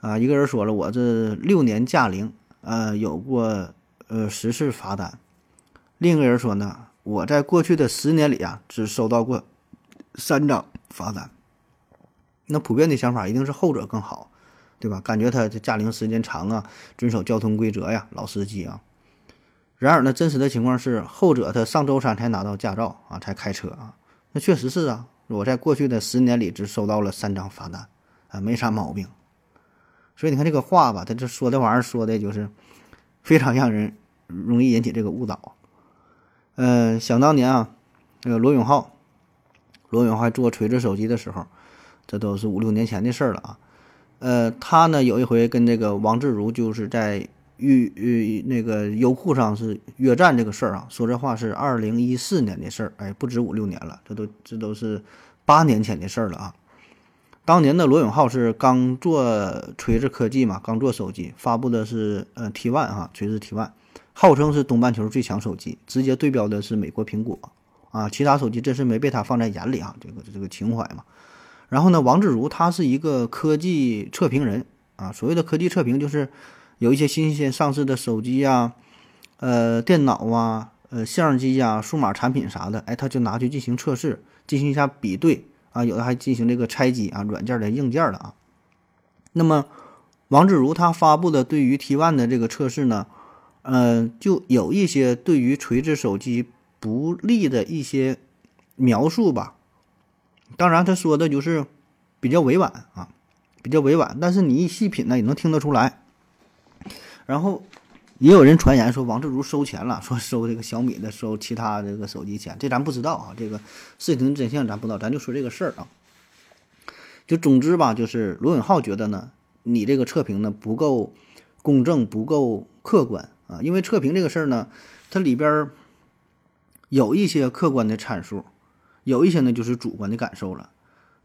啊，一个人说了，我这六年驾龄，呃，有过呃十次罚单。另一个人说呢，我在过去的十年里啊，只收到过三张。罚单，那普遍的想法一定是后者更好，对吧？感觉他这驾龄时间长啊，遵守交通规则呀，老司机啊。然而呢，真实的情况是后者他上周三才拿到驾照啊，才开车啊。那确实是啊，我在过去的十年里只收到了三张罚单啊，没啥毛病。所以你看这个话吧，他这说这玩意儿说的就是非常让人容易引起这个误导。嗯，想当年啊，那个罗永浩。罗永浩做锤子手机的时候，这都是五六年前的事儿了啊。呃，他呢有一回跟这个王自如就是在预预那个优酷上是约战这个事儿啊。说这话是二零一四年的事儿，哎，不止五六年了，这都这都是八年前的事儿了啊。当年的罗永浩是刚做锤子科技嘛，刚做手机，发布的是呃 T One 哈，锤子 T One，号称是东半球最强手机，直接对标的是美国苹果。啊，其他手机真是没被他放在眼里啊，这个这个情怀嘛。然后呢，王自如他是一个科技测评人啊，所谓的科技测评就是有一些新鲜上市的手机呀、呃电脑啊、呃相机呀、数码产品啥的，哎，他就拿去进行测试，进行一下比对啊，有的还进行这个拆机啊，软件的硬件的啊。那么王自如他发布的对于 T1 的这个测试呢，嗯，就有一些对于锤子手机。不利的一些描述吧，当然他说的就是比较委婉啊，比较委婉，但是你一细品呢，也能听得出来。然后也有人传言说王自如收钱了，说收这个小米的，收其他这个手机钱，这咱不知道啊，这个事情真相咱不知道，咱就说这个事儿啊。就总之吧，就是罗永浩觉得呢，你这个测评呢不够公正，不够客观啊，因为测评这个事儿呢，它里边。有一些客观的参数，有一些呢就是主观的感受了。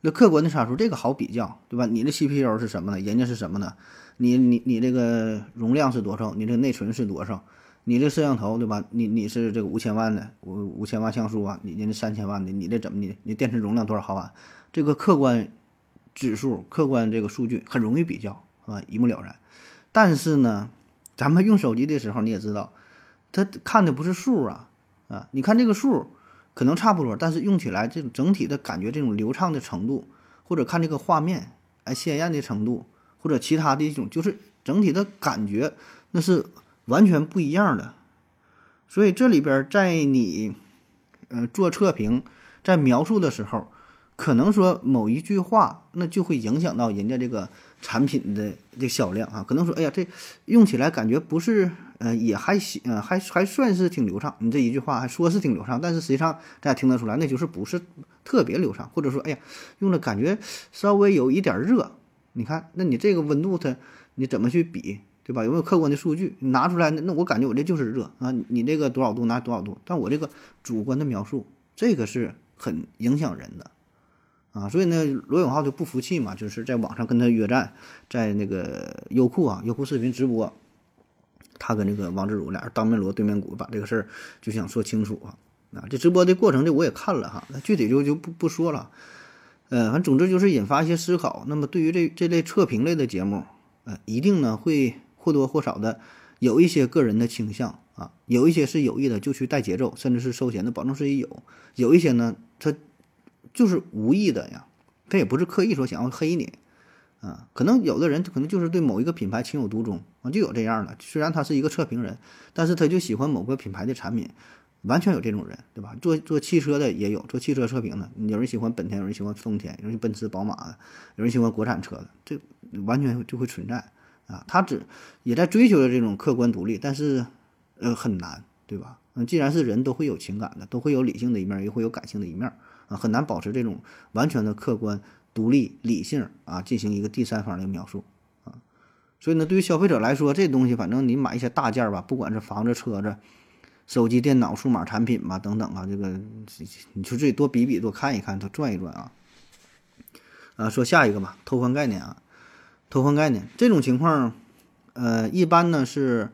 那客观的参数这个好比较，对吧？你的 CPU 是什么呢？人家是什么呢？你你你这个容量是多少？你这内存是多少？你这摄像头，对吧？你你是这个五千万的五五千万像素啊？你人家三千万的，你这怎么你你电池容量多少毫安？这个客观指数、客观这个数据很容易比较啊，一目了然。但是呢，咱们用手机的时候，你也知道，它看的不是数啊。啊，你看这个数可能差不多，但是用起来这种整体的感觉，这种流畅的程度，或者看这个画面哎鲜艳的程度，或者其他的一种，就是整体的感觉，那是完全不一样的。所以这里边在你呃做测评，在描述的时候，可能说某一句话，那就会影响到人家这个产品的这销量啊。可能说，哎呀，这用起来感觉不是。呃，也还行，呃，还还算是挺流畅。你这一句话还说是挺流畅，但是实际上大家听得出来，那就是不是特别流畅，或者说，哎呀，用的感觉稍微有一点热。你看，那你这个温度它你怎么去比，对吧？有没有客观的数据拿出来？那我感觉我这就是热啊。你这个多少度拿多少度，但我这个主观的描述，这个是很影响人的啊。所以呢，罗永浩就不服气嘛，就是在网上跟他约战，在那个优酷啊，优酷视频直播。他跟那个王自如俩人当面锣对面鼓，把这个事儿就想说清楚啊。啊，这直播的过程这我也看了哈，那具体就就不不说了。呃，反正总之就是引发一些思考。那么对于这这类测评类的节目，呃，一定呢会或多或少的有一些个人的倾向啊，有一些是有意的就去带节奏，甚至是收钱的保证是有；有一些呢，他就是无意的呀，他也不是刻意说想要黑你，啊，可能有的人可能就是对某一个品牌情有独钟啊，就有这样的。虽然他是一个测评人，但是他就喜欢某个品牌的产品，完全有这种人，对吧？做做汽车的也有，做汽车测评的，有人喜欢本田，有人喜欢丰田，有人奔驰、宝马的，有人喜欢国产车的，这完全就会存在啊。他只也在追求着这种客观独立，但是呃很难，对吧？嗯，既然是人都会有情感的，都会有理性的一面，也会有感性的一面啊，很难保持这种完全的客观、独立、理性啊，进行一个第三方的描述啊。所以呢，对于消费者来说，这东西反正你买一些大件儿吧，不管是房子、车子、手机、电脑、数码产品吧，等等啊，这个你就自己多比比，多看一看，多转一转啊。啊，说下一个吧，偷换概念啊，偷换概念这种情况，呃，一般呢是。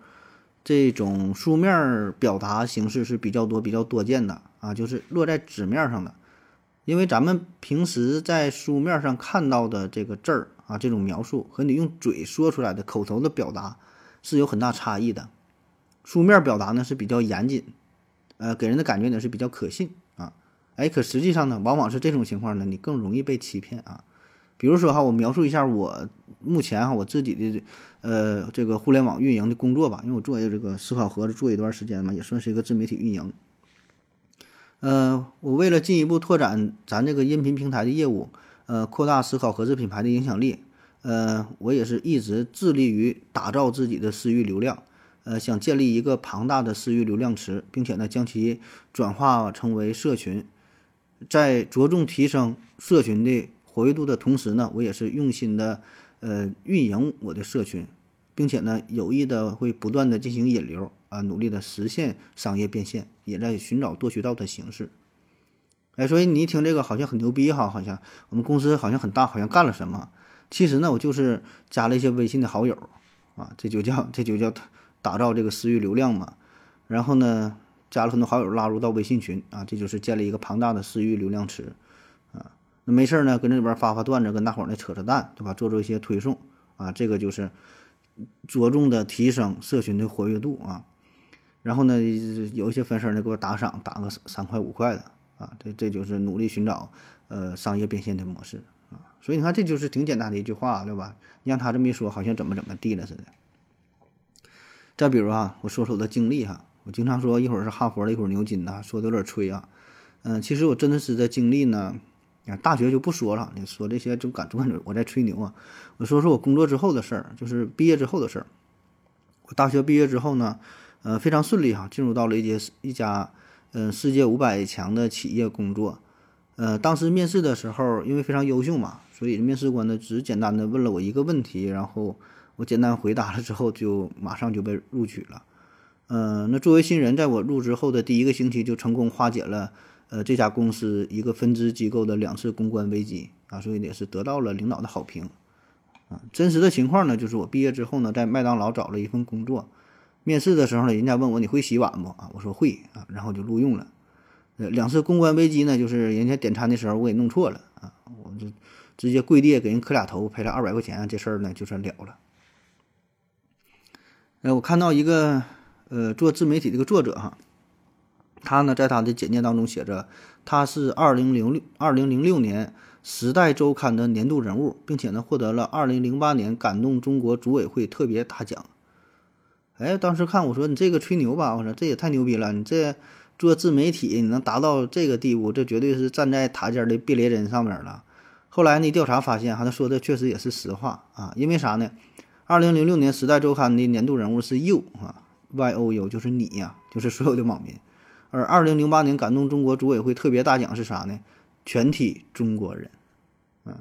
这种书面表达形式是比较多、比较多见的啊，就是落在纸面上的。因为咱们平时在书面上看到的这个字儿啊，这种描述和你用嘴说出来的口头的表达是有很大差异的。书面表达呢是比较严谨，呃，给人的感觉呢是比较可信啊。哎，可实际上呢，往往是这种情况呢，你更容易被欺骗啊。比如说哈，我描述一下我目前哈我自己的呃这个互联网运营的工作吧，因为我做这个思考盒子做一段时间嘛，也算是一个自媒体运营。呃，我为了进一步拓展咱这个音频平台的业务，呃，扩大思考盒子品牌的影响力，呃，我也是一直致力于打造自己的私域流量，呃，想建立一个庞大的私域流量池，并且呢将其转化成为社群，在着重提升社群的。活跃度的同时呢，我也是用心的，呃，运营我的社群，并且呢，有意的会不断的进行引流啊，努力的实现商业变现，也在寻找多渠道的形式。哎，所以你一听这个好像很牛逼哈，好像我们公司好像很大，好像干了什么？其实呢，我就是加了一些微信的好友啊，这就叫这就叫打造这个私域流量嘛。然后呢，加了很多好友拉入到微信群啊，这就是建立一个庞大的私域流量池啊。那没事儿呢，跟这里边发发段子，跟大伙儿呢扯扯淡，对吧？做做一些推送啊，这个就是着重的提升社群的活跃度啊。然后呢，有一些粉丝呢给我打赏，打个三块五块的啊，这这就是努力寻找呃商业变现的模式啊。所以你看，这就是挺简单的一句话，对吧？你让他这么一说，好像怎么怎么地了似的。再比如啊，我说说我的经历哈，我经常说一会儿是哈佛的，一会儿牛津的，说的有点吹啊。嗯，其实我真的是在经历呢。啊，大学就不说了，你说这些就感总感觉我在吹牛啊。我说说我工作之后的事儿，就是毕业之后的事儿。我大学毕业之后呢，呃，非常顺利哈，进入到了一家一家嗯世界五百强的企业工作。呃，当时面试的时候，因为非常优秀嘛，所以面试官呢只简单的问了我一个问题，然后我简单回答了之后，就马上就被录取了。嗯，那作为新人，在我入职后的第一个星期就成功化解了。呃，这家公司一个分支机构的两次公关危机啊，所以也是得到了领导的好评啊。真实的情况呢，就是我毕业之后呢，在麦当劳找了一份工作，面试的时候呢，人家问我你会洗碗不啊？我说会啊，然后就录用了。呃，两次公关危机呢，就是人家点餐的时候我给弄错了啊，我就直接跪地给人磕俩头，赔了二百块钱，这事儿呢就算了了。呃，我看到一个呃做自媒体这个作者哈。他呢，在他的简介当中写着，他是二零零六二零零六年《时代周刊》的年度人物，并且呢，获得了二零零八年感动中国组委会特别大奖。哎，当时看我说你这个吹牛吧，我说这也太牛逼了，你这做自媒体你能达到这个地步，这绝对是站在塔尖的避雷针上面了。后来呢，调查发现，哈，他说的确实也是实话啊，因为啥呢？二零零六年《时代周刊》的年度人物是 You 啊，Y O U 就是你呀，就是所有的网民。而二零零八年感动中国组委会特别大奖是啥呢？全体中国人，嗯，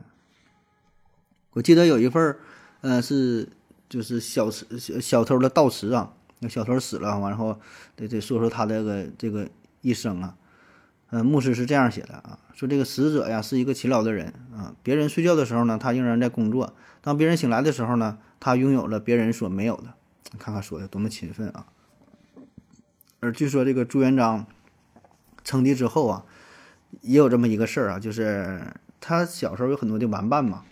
我记得有一份儿，呃，是就是小词小偷的悼词啊，那小偷死了，完后得得说说他这个这个一生啊，呃，牧师是这样写的啊，说这个死者呀是一个勤劳的人啊，别人睡觉的时候呢，他仍然在工作；当别人醒来的时候呢，他拥有了别人所没有的。看看说的多么勤奋啊！而据说这个朱元璋称帝之后啊，也有这么一个事儿啊，就是他小时候有很多的玩伴嘛，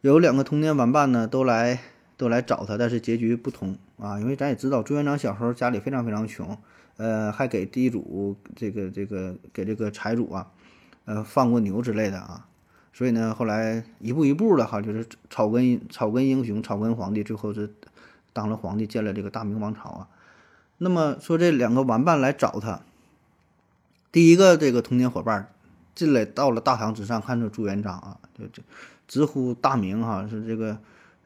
有两个童年玩伴呢，都来都来找他，但是结局不同啊。因为咱也知道朱元璋小时候家里非常非常穷，呃，还给地主这个这个给这个财主啊，呃，放过牛之类的啊。所以呢，后来一步一步的哈，就是草根草根英雄、草根皇帝，最后是当了皇帝，建了这个大明王朝啊。那么说这两个玩伴来找他，第一个这个童年伙伴进来到了大堂之上，看着朱元璋啊，就就直呼大名哈，是这个，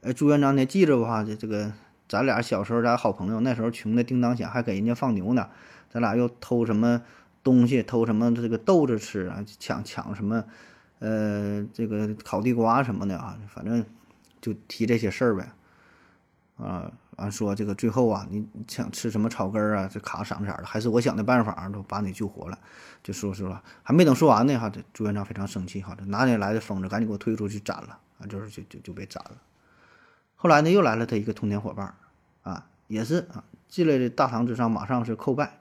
哎，朱元璋你还记着吧？这这个咱俩小时候咱好朋友，那时候穷的叮当响，还给人家放牛呢，咱俩又偷什么东西，偷什么这个豆子吃啊，抢抢什么，呃，这个烤地瓜什么的啊，反正就提这些事儿呗，啊。完说这个最后啊，你想吃什么草根儿啊？这卡嗓子眼儿的，还是我想的办法都把你救活了。就说实话，还没等说完呢，哈，这朱元璋非常生气，哈，这哪里来的疯子，赶紧给我推出去斩了啊！就是就就就被斩了。后来呢，又来了他一个童年伙伴，啊，也是啊，进来的大堂之上，马上是叩拜，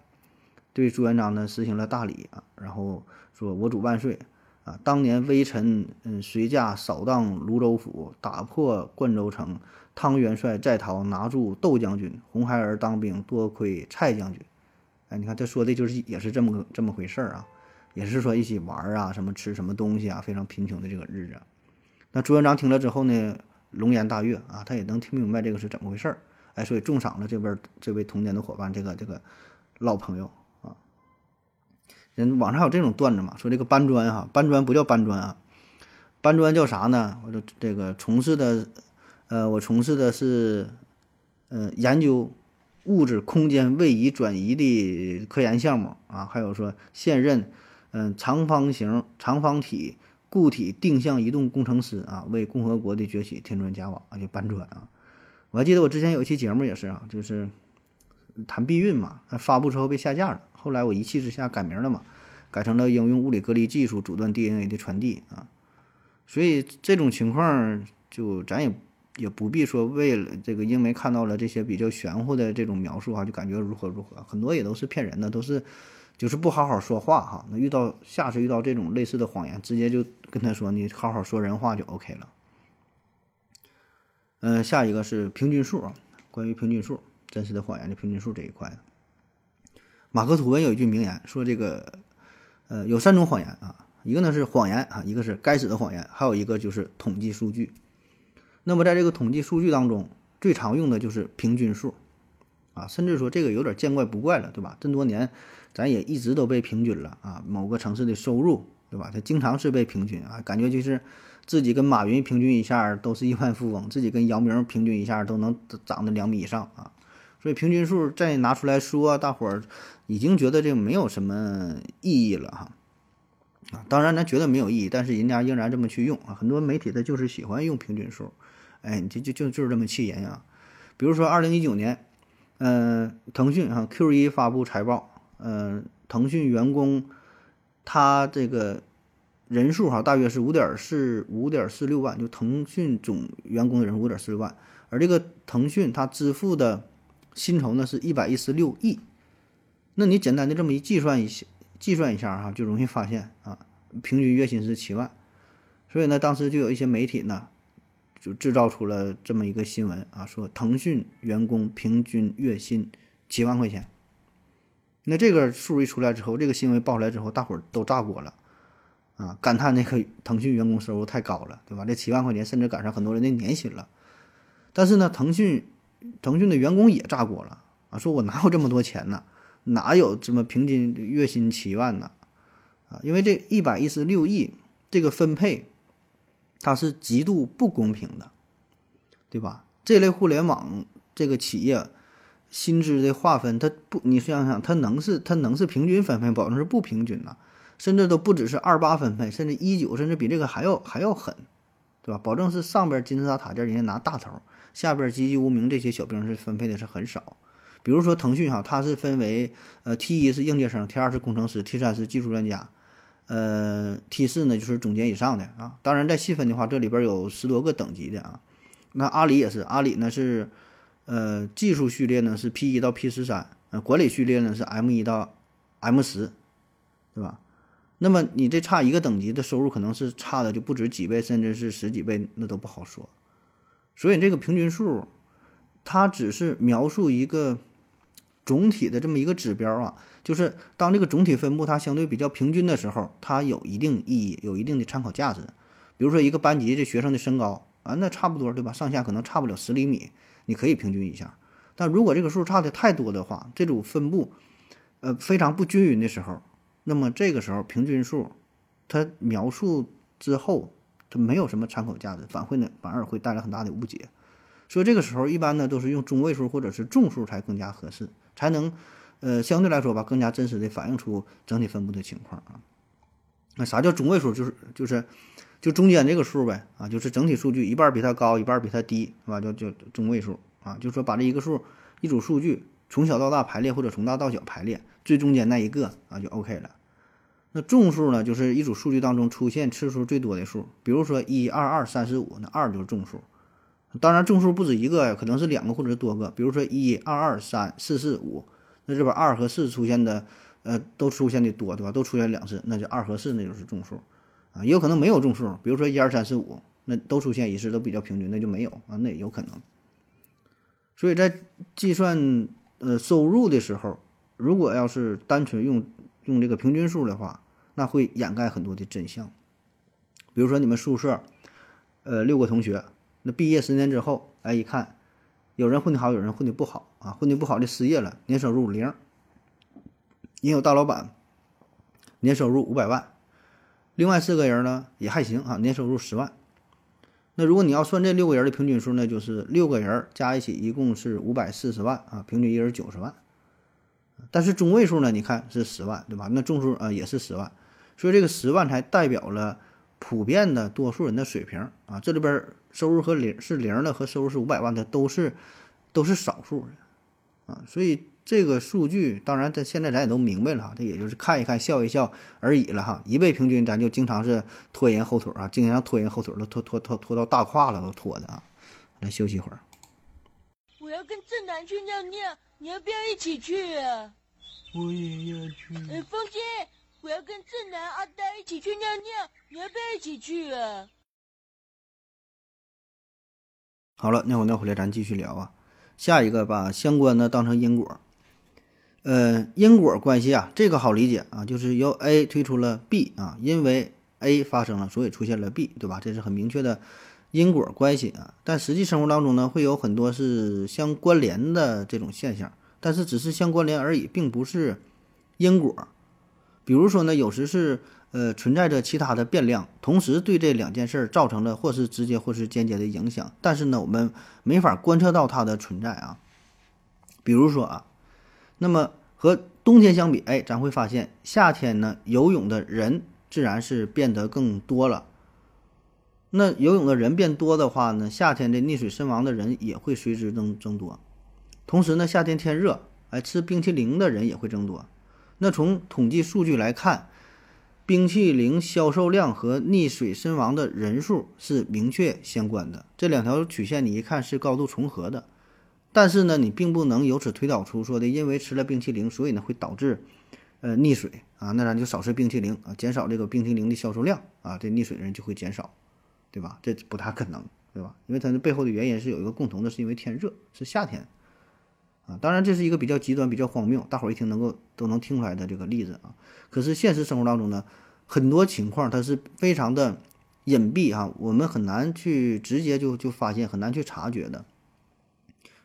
对朱元璋呢实行了大礼啊，然后说我主万岁当年微臣嗯随驾扫荡泸州府，打破灌州城。汤元帅在逃，拿住窦将军；红孩儿当兵，多亏蔡将军。哎，你看他说的就是也是这么个这么回事儿啊，也是说一起玩啊，什么吃什么东西啊，非常贫穷的这个日子。那朱元璋听了之后呢，龙颜大悦啊，他也能听明白这个是怎么回事儿。哎，所以重赏了这位这位童年的伙伴，这个这个老朋友。人网上有这种段子嘛，说这个搬砖哈，搬砖不叫搬砖啊，搬砖叫啥呢？我就这个从事的。呃，我从事的是，呃，研究物质空间位移转移的科研项目啊，还有说现任，嗯，长方形长方体固体定向移动工程师啊，为共和国的崛起添砖加瓦啊，就搬砖啊。我还记得我之前有一期节目也是啊，就是谈避孕嘛，发布之后被下架了，后来我一气之下改名了嘛，改成了应用物理隔离技术阻断 DNA 的传递啊。所以这种情况就咱也。也不必说为了这个，因为看到了这些比较玄乎的这种描述哈，就感觉如何如何，很多也都是骗人的，都是就是不好好说话哈。那遇到下次遇到这种类似的谎言，直接就跟他说你好好说人话就 OK 了。嗯，下一个是平均数啊，关于平均数真实的谎言的平均数这一块，马克吐温有一句名言说这个呃有三种谎言啊，一个呢是谎言啊，一个是该死的谎言，还有一个就是统计数据。那么，在这个统计数据当中，最常用的就是平均数，啊，甚至说这个有点见怪不怪了，对吧？这么多年，咱也一直都被平均了啊。某个城市的收入，对吧？它经常是被平均啊，感觉就是自己跟马云平均一下都是亿万富翁，自己跟姚明平均一下都能长得两米以上啊。所以平均数再拿出来说，大伙儿已经觉得这没有什么意义了哈。啊，当然咱觉得没有意义，但是人家仍然这么去用啊。很多媒体他就是喜欢用平均数。哎，你就就就就是这么气人啊！比如说，二零一九年，嗯，腾讯啊 Q 一发布财报，嗯，腾讯员工他这个人数哈，大约是五点四五点四六万，就腾讯总员工的人五点四六万，而这个腾讯它支付的薪酬呢是一百一十六亿。那你简单的这么一计算一下，计算一下哈，就容易发现啊，平均月薪是七万。所以呢，当时就有一些媒体呢。就制造出了这么一个新闻啊，说腾讯员工平均月薪七万块钱。那这个数一出来之后，这个新闻爆出来之后，大伙儿都炸锅了啊，感叹那个腾讯员工收入太高了，对吧？这七万块钱甚至赶上很多人的年薪了。但是呢，腾讯腾讯的员工也炸锅了啊，说我哪有这么多钱呢？哪有这么平均月薪七万呢？啊，因为这一百一十六亿这个分配。它是极度不公平的，对吧？这类互联网这个企业薪资的划分，它不，你想想，它能是它能是平均分配，保证是不平均的，甚至都不只是二八分配，甚至一九，甚至比这个还要还要狠，对吧？保证是上边金字塔塔尖人家拿大头，下边籍籍无名这些小兵是分配的是很少。比如说腾讯哈，它是分为呃 T 一是应届生，T 二是工程师，T 三是技术专家。呃，T 四呢就是总监以上的啊，当然再细分的话，这里边有十多个等级的啊。那阿里也是，阿里呢是，呃，技术序列呢是 P 一到 P 十三，呃，管理序列呢是 M 一到 M 十，对吧？那么你这差一个等级的收入，可能是差的就不止几倍，甚至是十几倍，那都不好说。所以这个平均数，它只是描述一个。总体的这么一个指标啊，就是当这个总体分布它相对比较平均的时候，它有一定意义，有一定的参考价值。比如说一个班级这学生的身高啊，那差不多对吧？上下可能差不了十厘米，你可以平均一下。但如果这个数差的太多的话，这种分布呃非常不均匀的时候，那么这个时候平均数它描述之后，它没有什么参考价值，反会呢反而会带来很大的误解。所以这个时候一般呢都是用中位数或者是众数才更加合适，才能呃相对来说吧更加真实的反映出整体分布的情况啊。那啥叫中位数？就是就是就中间这个数呗啊，就是整体数据一半比它高，一半比它低，是吧？就就中位数啊，就说把这一个数一组数据从小到大排列或者从大到小排列，最中间那一个啊就 OK 了。那众数呢，就是一组数据当中出现次数最多的数，比如说一、二、二、三、四、五，那二就是众数。当然，众数不止一个呀，可能是两个或者是多个。比如说一、二、二、三、四、四、五，那这边二和四出现的，呃，都出现的多，对吧？都出现两次，那就二和四，那就是众数啊。也有可能没有众数，比如说一二三四五，那都出现一次，都比较平均，那就没有啊，那也有可能。所以在计算呃收入的时候，如果要是单纯用用这个平均数的话，那会掩盖很多的真相。比如说你们宿舍，呃，六个同学。那毕业十年之后，哎，一看，有人混得好，有人混得不好啊。混得不好的失业了，年收入零。也有大老板，年收入五百万。另外四个人呢，也还行啊，年收入十万。那如果你要算这六个人的平均数呢，就是六个人加一起一共是五百四十万啊，平均一人九十万。但是中位数呢，你看是十万，对吧？那众数啊也是十万，所以这个十万才代表了普遍的多数人的水平啊。这里边。收入和零是零的和收入是五百万的都是都是少数的啊，所以这个数据当然，咱现在咱也都明白了哈，这也就是看一看笑一笑而已了哈。一倍平均，咱就经常是拖人后腿啊，经常拖人后腿，都拖拖拖拖到大胯了，都拖的啊。来休息一会儿。我要跟正南去尿尿，你要不要一起去啊？我也要去。哎，风姐，我要跟正南、阿呆一起去尿尿，你要不要一起去啊？好了，尿我尿回来咱继续聊啊。下一个把相关的当成因果，呃，因果关系啊，这个好理解啊，就是由 A 推出了 B 啊，因为 A 发生了，所以出现了 B，对吧？这是很明确的因果关系啊。但实际生活当中呢，会有很多是相关联的这种现象，但是只是相关联而已，并不是因果。比如说呢，有时是。呃，存在着其他的变量，同时对这两件事造成了或是直接或是间接的影响，但是呢，我们没法观测到它的存在啊。比如说啊，那么和冬天相比，哎，咱会发现夏天呢，游泳的人自然是变得更多了。那游泳的人变多的话呢，夏天的溺水身亡的人也会随之增增多。同时呢，夏天天热，哎，吃冰淇淋的人也会增多。那从统计数据来看。冰淇淋销售量和溺水身亡的人数是明确相关的，这两条曲线你一看是高度重合的，但是呢，你并不能由此推导出说的，因为吃了冰淇淋，所以呢会导致，呃，溺水啊，那咱就少吃冰淇淋啊，减少这个冰淇淋的销售量啊，这溺水的人就会减少，对吧？这不太可能，对吧？因为它的背后的原因是有一个共同的，是因为天热，是夏天，啊，当然这是一个比较极端、比较荒谬，大伙儿一听能够都能听出来的这个例子啊。可是现实生活当中呢，很多情况它是非常的隐蔽啊，我们很难去直接就就发现，很难去察觉的。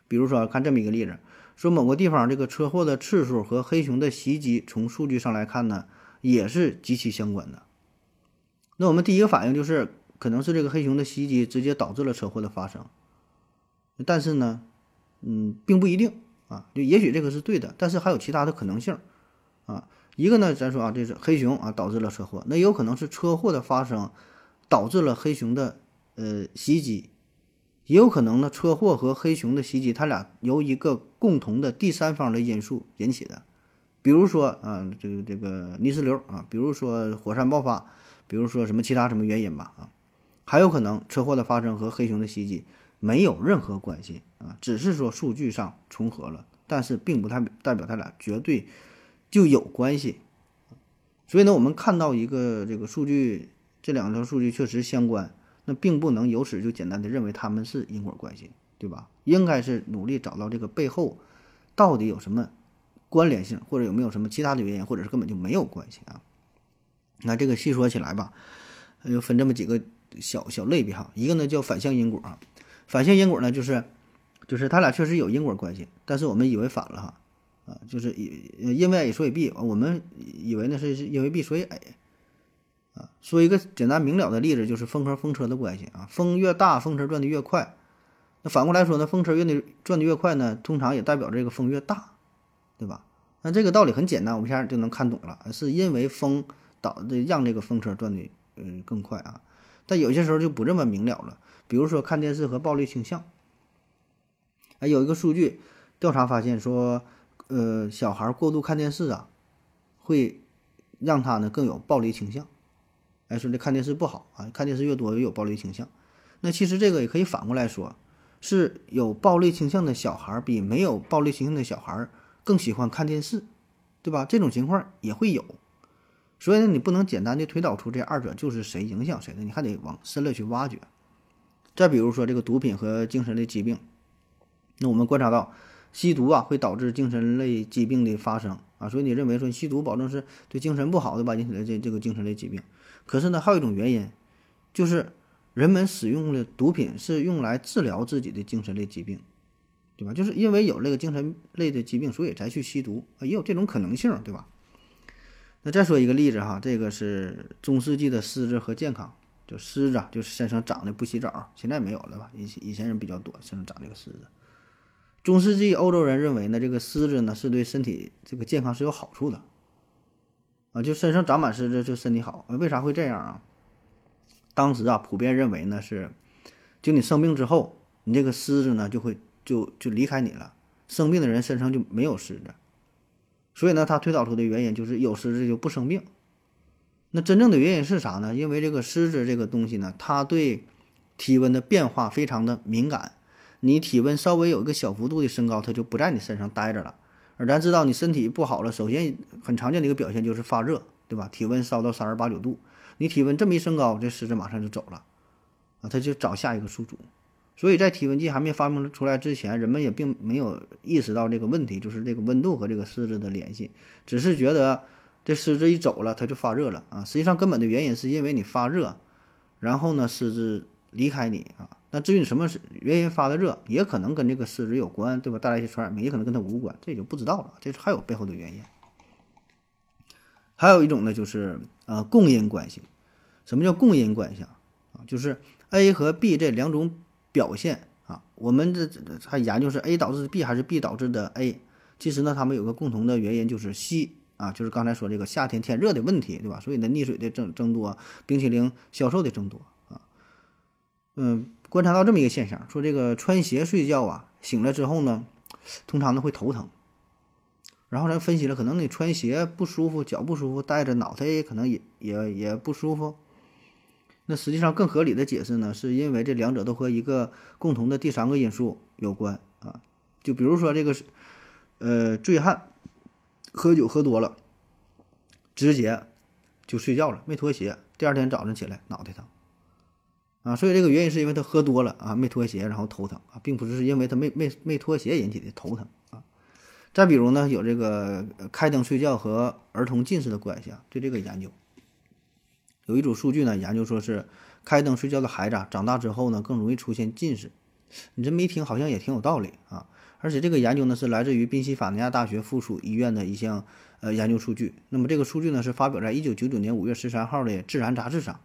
比如说，看这么一个例子，说某个地方这个车祸的次数和黑熊的袭击，从数据上来看呢，也是极其相关的。那我们第一个反应就是，可能是这个黑熊的袭击直接导致了车祸的发生。但是呢，嗯，并不一定啊，就也许这个是对的，但是还有其他的可能性啊。一个呢，咱说啊，这是黑熊啊导致了车祸，那有可能是车祸的发生导致了黑熊的呃袭击，也有可能呢，车祸和黑熊的袭击，它俩由一个共同的第三方的因素引起的，比如说啊，这个这个泥石流啊，比如说火山爆发，比如说什么其他什么原因吧啊，还有可能车祸的发生和黑熊的袭击没有任何关系啊，只是说数据上重合了，但是并不太代表它俩绝对。就有关系，所以呢，我们看到一个这个数据，这两条数据确实相关，那并不能由此就简单的认为他们是因果关系，对吧？应该是努力找到这个背后到底有什么关联性，或者有没有什么其他的原因，或者是根本就没有关系啊？那这个细说起来吧，又分这么几个小小类别哈。一个呢叫反向因果啊，反向因果呢就是就是他俩确实有因果关系，但是我们以为反了哈啊，就是因因为 A 所以 B，我们以为呢是因为 B 所以 A 啊。说一个简单明了的例子，就是风和风车的关系啊，风越大，风车转的越快。那反过来说呢，风车越的转的越快呢，通常也代表这个风越大，对吧？那这个道理很简单，我们现在就能看懂了，是因为风导的让这个风车转的嗯更快啊。但有些时候就不这么明了了，比如说看电视和暴力倾向。哎，有一个数据调查发现说，呃，小孩过度看电视啊，会让他呢更有暴力倾向。哎，说这看电视不好啊，看电视越多越有暴力倾向。那其实这个也可以反过来说。是有暴力倾向的小孩比没有暴力倾向的小孩更喜欢看电视，对吧？这种情况也会有，所以呢，你不能简单的推导出这二者就是谁影响谁的，你还得往深了去挖掘。再比如说这个毒品和精神类疾病，那我们观察到吸毒啊会导致精神类疾病的发生啊，所以你认为说吸毒保证是对精神不好的吧，引起了这这个精神类疾病。可是呢，还有一种原因，就是。人们使用的毒品是用来治疗自己的精神类疾病，对吧？就是因为有这个精神类的疾病，所以才去吸毒啊也有这种可能性，对吧？那再说一个例子哈，这个是中世纪的狮子和健康，就狮子啊就是身上长的不洗澡，现在没有了吧？以以前人比较多身上长这个狮子。中世纪欧洲人认为呢，这个狮子呢是对身体这个健康是有好处的，啊，就身上长满虱子就身体好，为啥会这样啊？当时啊，普遍认为呢是，就你生病之后，你这个虱子呢就会就就离开你了。生病的人身上就没有虱子，所以呢，他推导出的原因就是有虱子就不生病。那真正的原因是啥呢？因为这个虱子这个东西呢，它对体温的变化非常的敏感。你体温稍微有一个小幅度的升高，它就不在你身上待着了。而咱知道你身体不好了，首先很常见的一个表现就是发热，对吧？体温烧到三十八九度。你体温这么一升高，这狮子马上就走了，啊，它就找下一个宿主。所以在体温计还没发明出来之前，人们也并没有意识到这个问题，就是这个温度和这个狮子的联系，只是觉得这狮子一走了，它就发热了啊。实际上根本的原因是因为你发热，然后呢，狮子离开你啊。那至于你什么原因发的热，也可能跟这个狮子有关，对吧？带来一些传染病，也可能跟它无关，这就不知道了。这是还有背后的原因。还有一种呢，就是呃共因关系。什么叫共因关系啊？就是 A 和 B 这两种表现啊。我们这还研究是 A 导致的 B 还是 B 导致的 A。其实呢，他们有个共同的原因，就是 C 啊，就是刚才说这个夏天天热的问题，对吧？所以呢，溺水的增增多，冰淇淋销售的增多啊。嗯，观察到这么一个现象，说这个穿鞋睡觉啊，醒了之后呢，通常呢会头疼。然后咱分析了，可能你穿鞋不舒服，脚不舒服，带着脑袋可能也也也不舒服。那实际上更合理的解释呢，是因为这两者都和一个共同的第三个因素有关啊。就比如说这个是，呃，醉汉喝酒喝多了，直接就睡觉了，没脱鞋，第二天早上起来脑袋疼啊。所以这个原因是因为他喝多了啊，没脱鞋，然后头疼啊，并不是因为他没没没脱鞋引起的头疼啊。再比如呢，有这个开灯睡觉和儿童近视的关系啊。对这个研究，有一组数据呢，研究说是开灯睡觉的孩子啊，长大之后呢，更容易出现近视。你这么一听，好像也挺有道理啊。而且这个研究呢，是来自于宾夕法尼亚大学附属医院的一项呃研究数据。那么这个数据呢，是发表在一九九九年五月十三号的《自然》杂志上。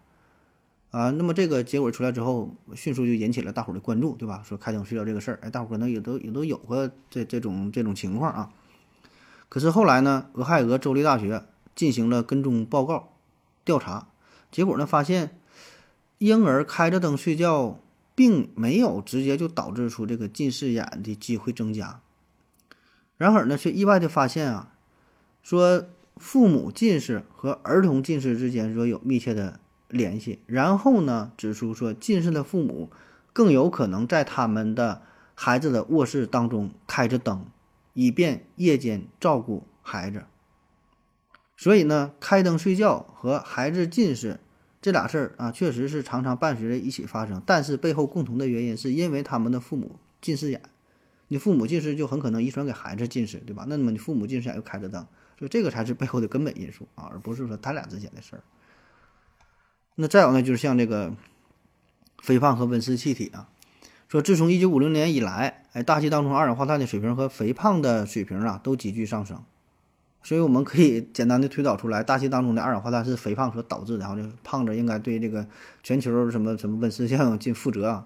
啊，那么这个结果出来之后，迅速就引起了大伙儿的关注，对吧？说开灯睡觉这个事儿，哎，大伙儿可能也都也都有过这这种这种情况啊。可是后来呢，俄亥俄州立大学进行了跟踪报告调查，结果呢发现，婴儿开着灯睡觉，并没有直接就导致出这个近视眼的机会增加。然而呢，却意外的发现啊，说父母近视和儿童近视之间说有密切的。联系，然后呢，指出说，近视的父母更有可能在他们的孩子的卧室当中开着灯，以便夜间照顾孩子。所以呢，开灯睡觉和孩子近视这俩事儿啊，确实是常常伴随着一起发生。但是背后共同的原因是因为他们的父母近视眼，你父母近视就很可能遗传给孩子近视，对吧？那么你父母近视眼又开着灯，所以这个才是背后的根本因素啊，而不是说他俩之间的事儿。那再有呢，就是像这个肥胖和温室气体啊。说自从一九五零年以来，哎，大气当中二氧化碳的水平和肥胖的水平啊都急剧上升，所以我们可以简单的推导出来，大气当中的二氧化碳是肥胖所导致的，然后就胖子应该对这个全球什么什么温室效应尽负责啊。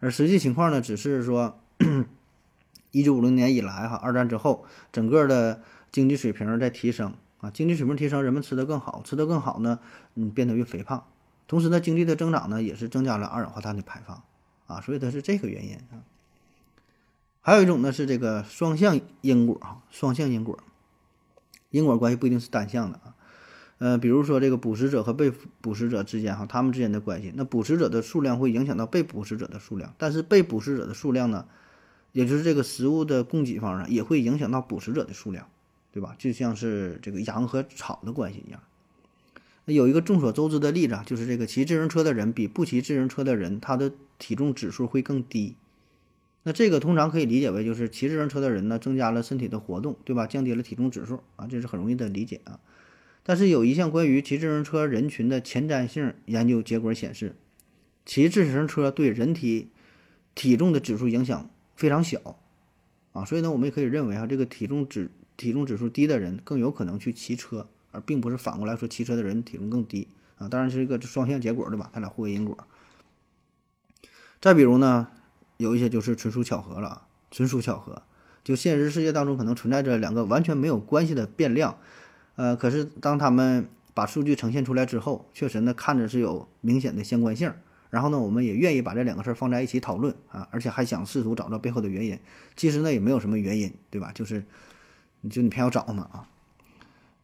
而实际情况呢，只是说，一九五零年以来哈，二战之后，整个的经济水平在提升啊，经济水平提升，人们吃得更好，吃得更好呢，嗯，变得越肥胖，同时呢，经济的增长呢，也是增加了二氧化碳的排放。啊，所以它是这个原因啊。还有一种呢是这个双向因果啊，双向因果，因果关系不一定是单向的啊。呃，比如说这个捕食者和被捕食者之间哈，他们之间的关系，那捕食者的数量会影响到被捕食者的数量，但是被捕食者的数量呢，也就是这个食物的供给方呢，也会影响到捕食者的数量，对吧？就像是这个羊和草的关系一样。那有一个众所周知的例子啊，就是这个骑自行车的人比不骑自行车的人，他的体重指数会更低。那这个通常可以理解为就是骑自行车的人呢，增加了身体的活动，对吧？降低了体重指数啊，这是很容易的理解啊。但是有一项关于骑自行车人群的前瞻性研究结果显示，骑自行车对人体体重的指数影响非常小啊。所以呢，我们也可以认为啊，这个体重指体重指数低的人更有可能去骑车。而并不是反过来说，骑车的人体重更低啊，当然是一个双向结果对吧？它俩互为因果。再比如呢，有一些就是纯属巧合了，纯属巧合。就现实世界当中可能存在着两个完全没有关系的变量，呃，可是当他们把数据呈现出来之后，确实呢看着是有明显的相关性。然后呢，我们也愿意把这两个事儿放在一起讨论啊，而且还想试图找到背后的原因。其实呢也没有什么原因，对吧？就是你就你偏要找嘛啊。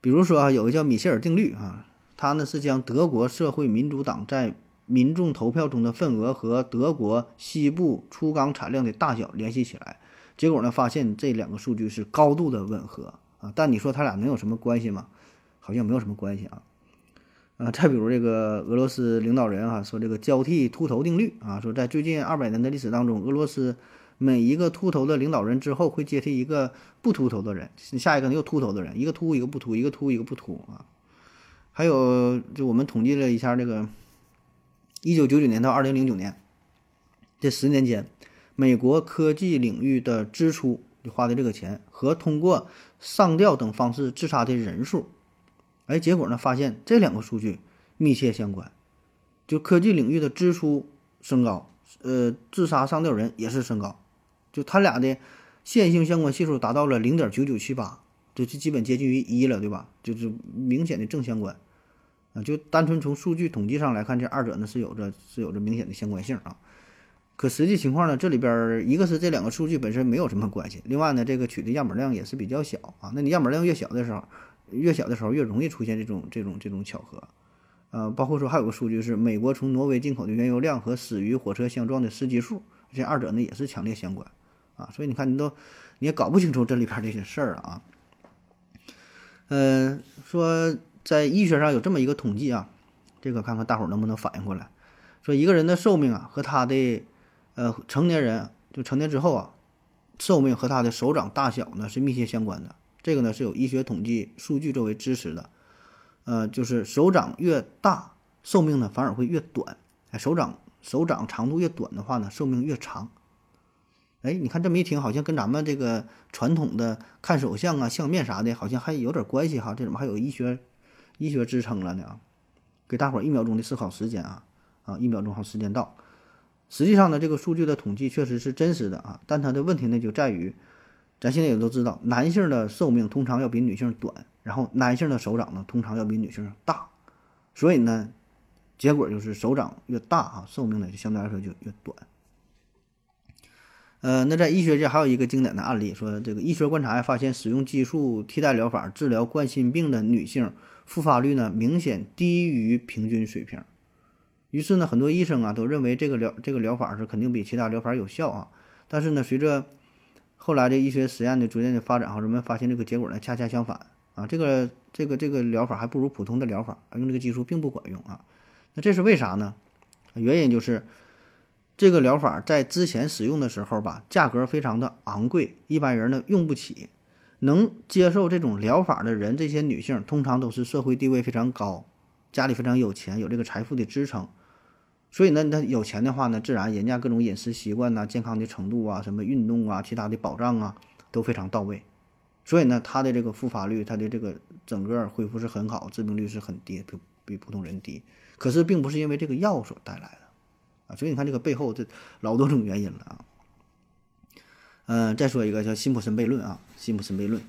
比如说啊，有个叫米歇尔定律啊，它呢是将德国社会民主党在民众投票中的份额和德国西部粗钢产量的大小联系起来，结果呢发现这两个数据是高度的吻合啊。但你说它俩能有什么关系吗？好像没有什么关系啊。啊，再比如这个俄罗斯领导人啊说这个交替秃头定律啊，说在最近二百年的历史当中，俄罗斯。每一个秃头的领导人之后会接替一个不秃头的人，下一个又秃头的人，一个秃一个不秃，一个秃一个不秃啊。还有，就我们统计了一下，这个一九九九年到二零零九年这十年间，美国科技领域的支出就花的这个钱和通过上吊等方式自杀的人数，哎，结果呢发现这两个数据密切相关，就科技领域的支出升高，呃，自杀上吊人也是升高。就它俩的线性相关系数达到了零点九九七八，这就基本接近于一了，对吧？就是明显的正相关啊。就单纯从数据统计上来看，这二者呢是有着是有着明显的相关性啊。可实际情况呢，这里边一个是这两个数据本身没有什么关系，另外呢，这个取的样本量也是比较小啊。那你样本量越小的时候，越小的时候越容易出现这种这种这种巧合。呃，包括说还有个数据是美国从挪威进口的原油量和死于火车相撞的司机数，这二者呢也是强烈相关。啊，所以你看，你都你也搞不清楚这里边这些事儿啊。嗯，说在医学上有这么一个统计啊，这个看看大伙儿能不能反应过来。说一个人的寿命啊，和他的呃成年人就成年之后啊，寿命和他的手掌大小呢是密切相关的。这个呢是有医学统计数据作为支持的。呃，就是手掌越大，寿命呢反而会越短。哎，手掌手掌长度越短的话呢，寿命越长。哎，你看这么一听，好像跟咱们这个传统的看手相啊、相面啥的，好像还有点关系哈。这怎么还有医学医学支撑了呢？给大伙儿一秒钟的思考时间啊啊！一秒钟好，时间到。实际上呢，这个数据的统计确实是真实的啊，但它的问题呢就在于，咱现在也都知道，男性的寿命通常要比女性短，然后男性的手掌呢通常要比女性大，所以呢，结果就是手掌越大啊，寿命呢就相对来说就越短。呃，那在医学界还有一个经典的案例，说这个医学观察，发现使用激素替代疗法治疗冠心病的女性复发率呢明显低于平均水平。于是呢，很多医生啊都认为这个疗这个疗法是肯定比其他疗法有效啊。但是呢，随着后来的医学实验的逐渐的发展，哈，人们发现这个结果呢恰恰相反啊，这个这个这个疗法还不如普通的疗法，用这个技术并不管用啊。那这是为啥呢？原因就是。这个疗法在之前使用的时候吧，价格非常的昂贵，一般人呢用不起。能接受这种疗法的人，这些女性通常都是社会地位非常高，家里非常有钱，有这个财富的支撑，所以呢，他有钱的话呢，自然人家各种饮食习惯呐、健康的程度啊、什么运动啊、其他的保障啊都非常到位。所以呢，他的这个复发率，他的这个整个恢复是很好，致病率是很低，比比普通人低。可是并不是因为这个药所带来的啊，所以你看这个背后这老多种原因了啊。嗯、再说一个叫辛普森悖论啊，辛普森悖论，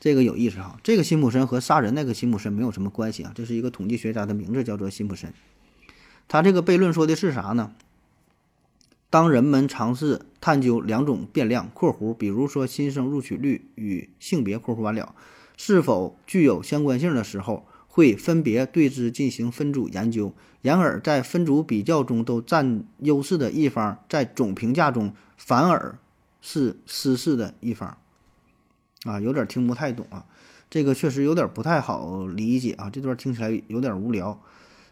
这个有意思哈。这个辛普森和杀人那个辛普森没有什么关系啊，这是一个统计学家的名字叫做辛普森。他这个悖论说的是啥呢？当人们尝试探究两种变量（括弧），比如说新生录取率与性别（括弧完了）是否具有相关性的时候，会分别对之进行分组研究。然而，在分组比较中都占优势的一方，在总评价中反而是失事的一方。啊，有点听不太懂啊，这个确实有点不太好理解啊，这段听起来有点无聊。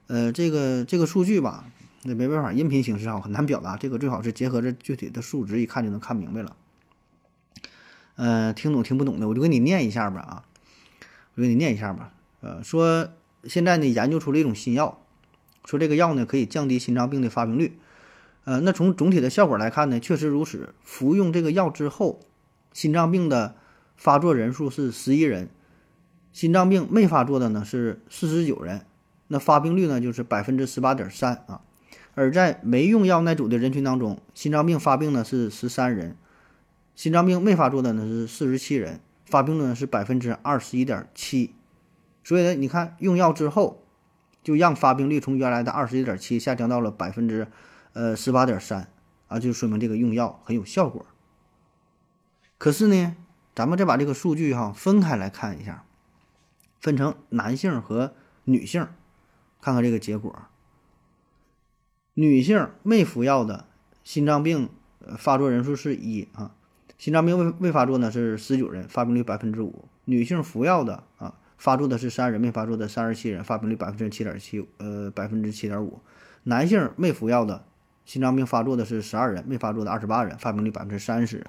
呃，这个这个数据吧，那没办法，音频形式上很难表达，这个最好是结合着具体的数值，一看就能看明白了。呃，听懂听不懂的，我就给你念一下吧啊，我给你念一下吧。呃，说现在呢研究出了一种新药，说这个药呢可以降低心脏病的发病率。呃，那从总体的效果来看呢，确实如此。服用这个药之后，心脏病的发作人数是十一人，心脏病没发作的呢是四十九人，那发病率呢就是百分之十八点三啊。而在没用药那组的人群当中，心脏病发病呢是十三人，心脏病没发作的呢是四十七人，发病率呢是百分之二十一点七。所以呢，你看用药之后，就让发病率从原来的二十一点七下降到了百分之呃十八点三啊，就说明这个用药很有效果。可是呢，咱们再把这个数据哈分开来看一下，分成男性和女性，看看这个结果。女性没服药的心脏病发作人数是一啊，心脏病未未发作呢是十九人，发病率百分之五。女性服药的啊，发作的是三人，没发作的三十七人，发病率百分之七点七，呃百分之七点五。男性没服药的心脏病发作的是十二人，没发作的二十八人，发病率百分之三十。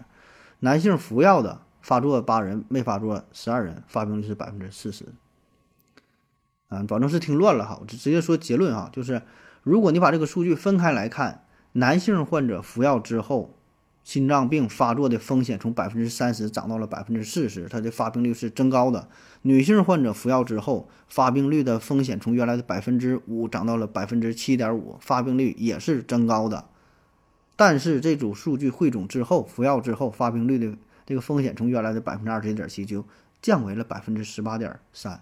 男性服药的发作八人，没发作十二人，发病率是百分之四十。啊，反正是听乱了哈，我就直接说结论哈，就是如果你把这个数据分开来看，男性患者服药之后，心脏病发作的风险从百分之三十涨到了百分之四十，它的发病率是增高的。女性患者服药之后，发病率的风险从原来的百分之五涨到了百分之七点五，发病率也是增高的。但是这组数据汇总之后，服药之后发病率的这个风险从原来的百分之二十一点七就降为了百分之十八点三，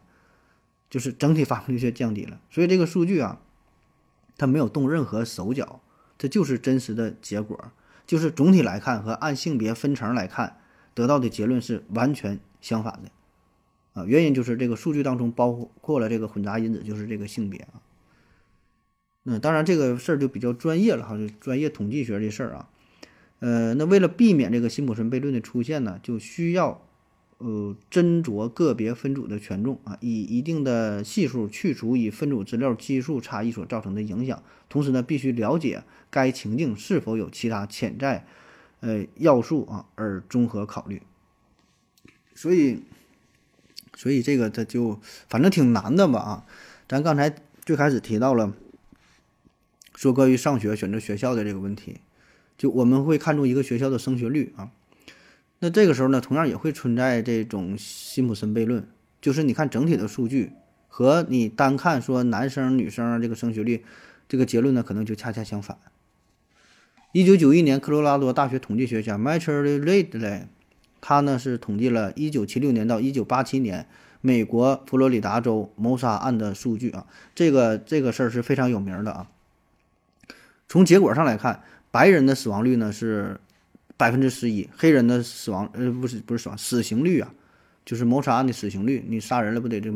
就是整体发病率却降低了。所以这个数据啊，它没有动任何手脚，这就是真实的结果。就是总体来看和按性别分层来看，得到的结论是完全相反的。啊，原因就是这个数据当中包括了这个混杂因子，就是这个性别啊。嗯，当然这个事儿就比较专业了哈，就专业统计学这事儿啊。呃，那为了避免这个辛普森悖论的出现呢，就需要呃斟酌个别分组的权重啊，以一定的系数去除以分组资料基数差异所造成的影响。同时呢，必须了解该情境是否有其他潜在呃要素啊，而综合考虑。所以，所以这个它就反正挺难的吧啊。咱刚才最开始提到了。说关于上学选择学校的这个问题，就我们会看重一个学校的升学率啊。那这个时候呢，同样也会存在这种辛普森悖论，就是你看整体的数据和你单看说男生女生这个升学率，这个结论呢可能就恰恰相反。一九九一年，科罗拉多大学统计学家 Michael Ridley，他呢是统计了一九七六年到一九八七年美国佛罗里达州谋杀案的数据啊。这个这个事儿是非常有名的啊。从结果上来看，白人的死亡率呢是百分之十一，黑人的死亡呃不是不是死亡死刑率啊，就是谋杀案的死刑率，你杀人了不得这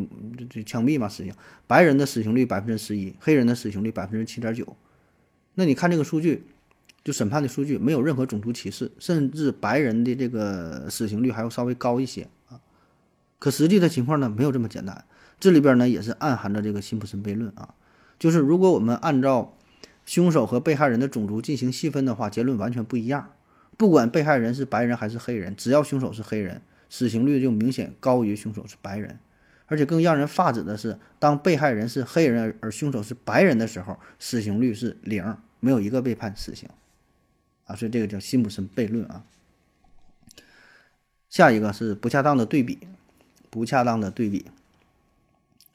这枪毙嘛死刑，白人的死刑率百分之十一，黑人的死刑率百分之七点九，那你看这个数据，就审判的数据没有任何种族歧视，甚至白人的这个死刑率还要稍微高一些啊，可实际的情况呢没有这么简单，这里边呢也是暗含着这个辛普森悖论啊，就是如果我们按照凶手和被害人的种族进行细分的话，结论完全不一样。不管被害人是白人还是黑人，只要凶手是黑人，死刑率就明显高于凶手是白人。而且更让人发指的是，当被害人是黑人而凶手是白人的时候，死刑率是零，没有一个被判死刑。啊，所以这个叫辛普森悖论啊。下一个是不恰当的对比，不恰当的对比，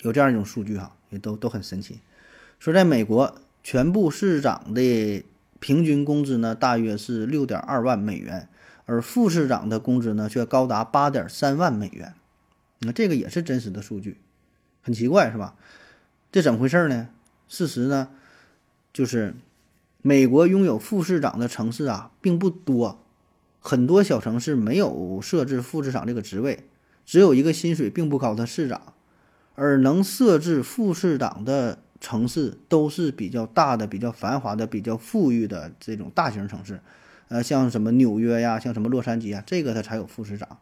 有这样一种数据哈，也都都很神奇，说在美国全部市长的平均工资呢，大约是六点二万美元，而副市长的工资呢却高达八点三万美元。那这个也是真实的数据，很奇怪是吧？这怎么回事呢？事实呢，就是美国拥有副市长的城市啊并不多。很多小城市没有设置副市长这个职位，只有一个薪水并不高的市长，而能设置副市长的城市都是比较大的、比较繁华的、比较富裕的这种大型城市，呃，像什么纽约呀，像什么洛杉矶啊，这个它才有副市长，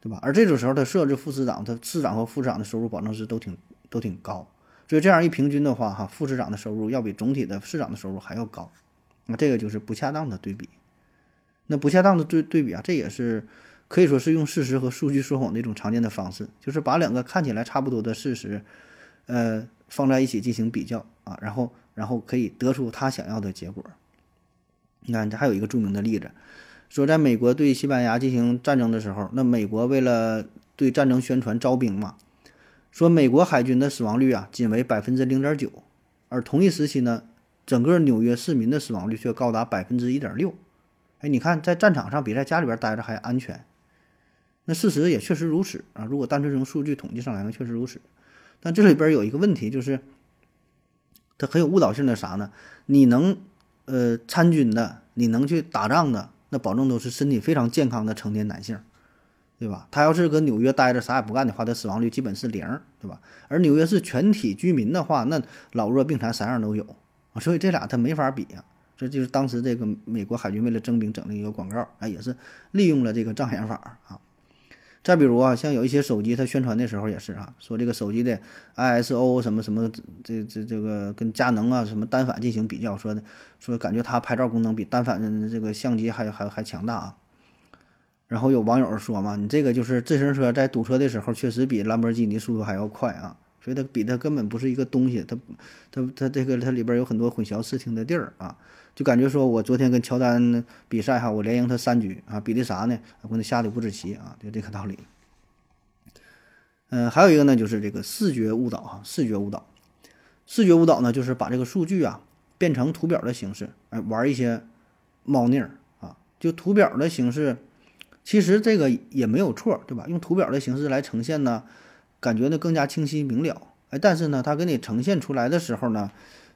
对吧？而这种时候它设置副市长，他市长和副市长的收入保证是都挺都挺高，所以这样一平均的话，哈，副市长的收入要比总体的市长的收入还要高，那这个就是不恰当的对比。那不恰当的对对比啊，这也是可以说是用事实和数据说谎的一种常见的方式，就是把两个看起来差不多的事实，呃，放在一起进行比较啊，然后然后可以得出他想要的结果。你看，这还有一个著名的例子，说在美国对西班牙进行战争的时候，那美国为了对战争宣传招兵嘛，说美国海军的死亡率啊仅为百分之零点九，而同一时期呢，整个纽约市民的死亡率却高达百分之一点六。哎，你看，在战场上比在家里边待着还安全。那事实也确实如此啊。如果单纯从数据统计上来呢，确实如此。但这里边有一个问题，就是它很有误导性的啥呢？你能呃参军的，你能去打仗的，那保证都是身体非常健康的成年男性，对吧？他要是搁纽约待着啥也不干的话，他死亡率基本是零，对吧？而纽约市全体居民的话，那老弱病残三样都有啊，所以这俩他没法比呀。这就是当时这个美国海军为了征兵整的一个广告啊，也是利用了这个障眼法啊。再比如啊，像有一些手机，它宣传的时候也是啊，说这个手机的 ISO 什么什么，这这这个跟佳能啊什么单反进行比较，说的说感觉它拍照功能比单反的这个相机还还还强大啊。然后有网友说嘛，你这个就是自行车在堵车的时候，确实比兰博基尼速度还要快啊。所以它比它根本不是一个东西，它它它这个它里边有很多混淆视听的地儿啊。就感觉说，我昨天跟乔丹比赛哈，我连赢他三局啊，比的啥呢？我跟他下的五子棋啊，就这个道理。嗯，还有一个呢，就是这个视觉误导哈，视觉误导。视觉误导呢，就是把这个数据啊变成图表的形式，哎，玩一些猫腻儿啊。就图表的形式，其实这个也没有错，对吧？用图表的形式来呈现呢，感觉呢更加清晰明了。哎，但是呢，它给你呈现出来的时候呢，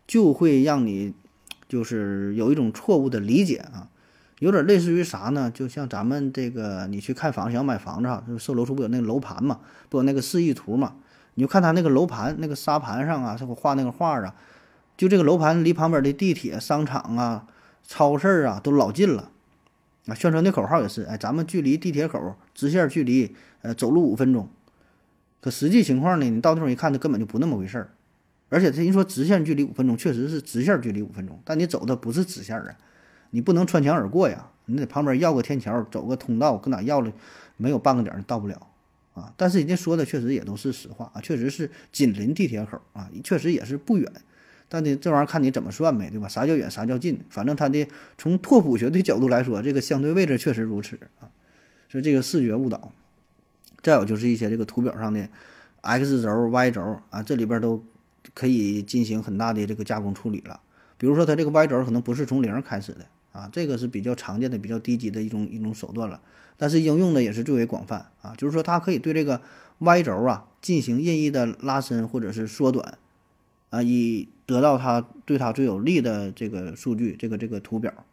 就会让你。就是有一种错误的理解啊，有点类似于啥呢？就像咱们这个，你去看房想买房子哈，售楼处不有那个楼盘嘛，不有那个示意图嘛？你就看他那个楼盘那个沙盘上啊，他给画那个画啊，就这个楼盘离旁边的地铁、商场啊、超市啊都老近了啊。宣传的口号也是，哎，咱们距离地铁口直线距离，呃，走路五分钟。可实际情况呢，你到那儿一看，它根本就不那么回事儿。而且他人说直线距离五分钟，确实是直线距离五分钟，但你走的不是直线啊，你不能穿墙而过呀，你得旁边要个天桥，走个通道，搁哪要了，没有半个点儿到不了啊。但是人家说的确实也都是实话啊，确实是紧邻地铁口啊，确实也是不远，但呢，这玩意儿看你怎么算呗，对吧？啥叫远，啥叫近？反正它的从拓扑学的角度来说，这个相对位置确实如此啊，所以这个视觉误导。再有就是一些这个图表上的 x 轴、y 轴啊，这里边都。可以进行很大的这个加工处理了，比如说它这个 Y 轴可能不是从零开始的啊，这个是比较常见的、比较低级的一种一种手段了。但是应用的也是最为广泛啊，就是说它可以对这个 Y 轴啊进行任意的拉伸或者是缩短啊，以得到它对它最有利的这个数据，这个这个图表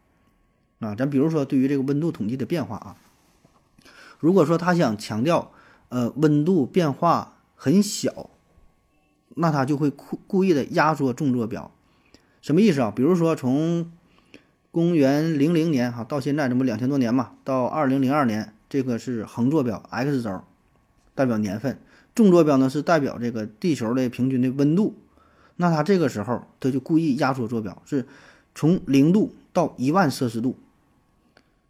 啊。咱比如说对于这个温度统计的变化啊，如果说他想强调呃温度变化很小。那他就会故故意的压缩纵坐标，什么意思啊？比如说从公元零零年哈到现在，这不两千多年嘛，到二零零二年，这个是横坐标 x 轴，代表年份；纵坐标呢是代表这个地球的平均的温度。那他这个时候他就故意压缩坐标，是从零度到一万摄氏度，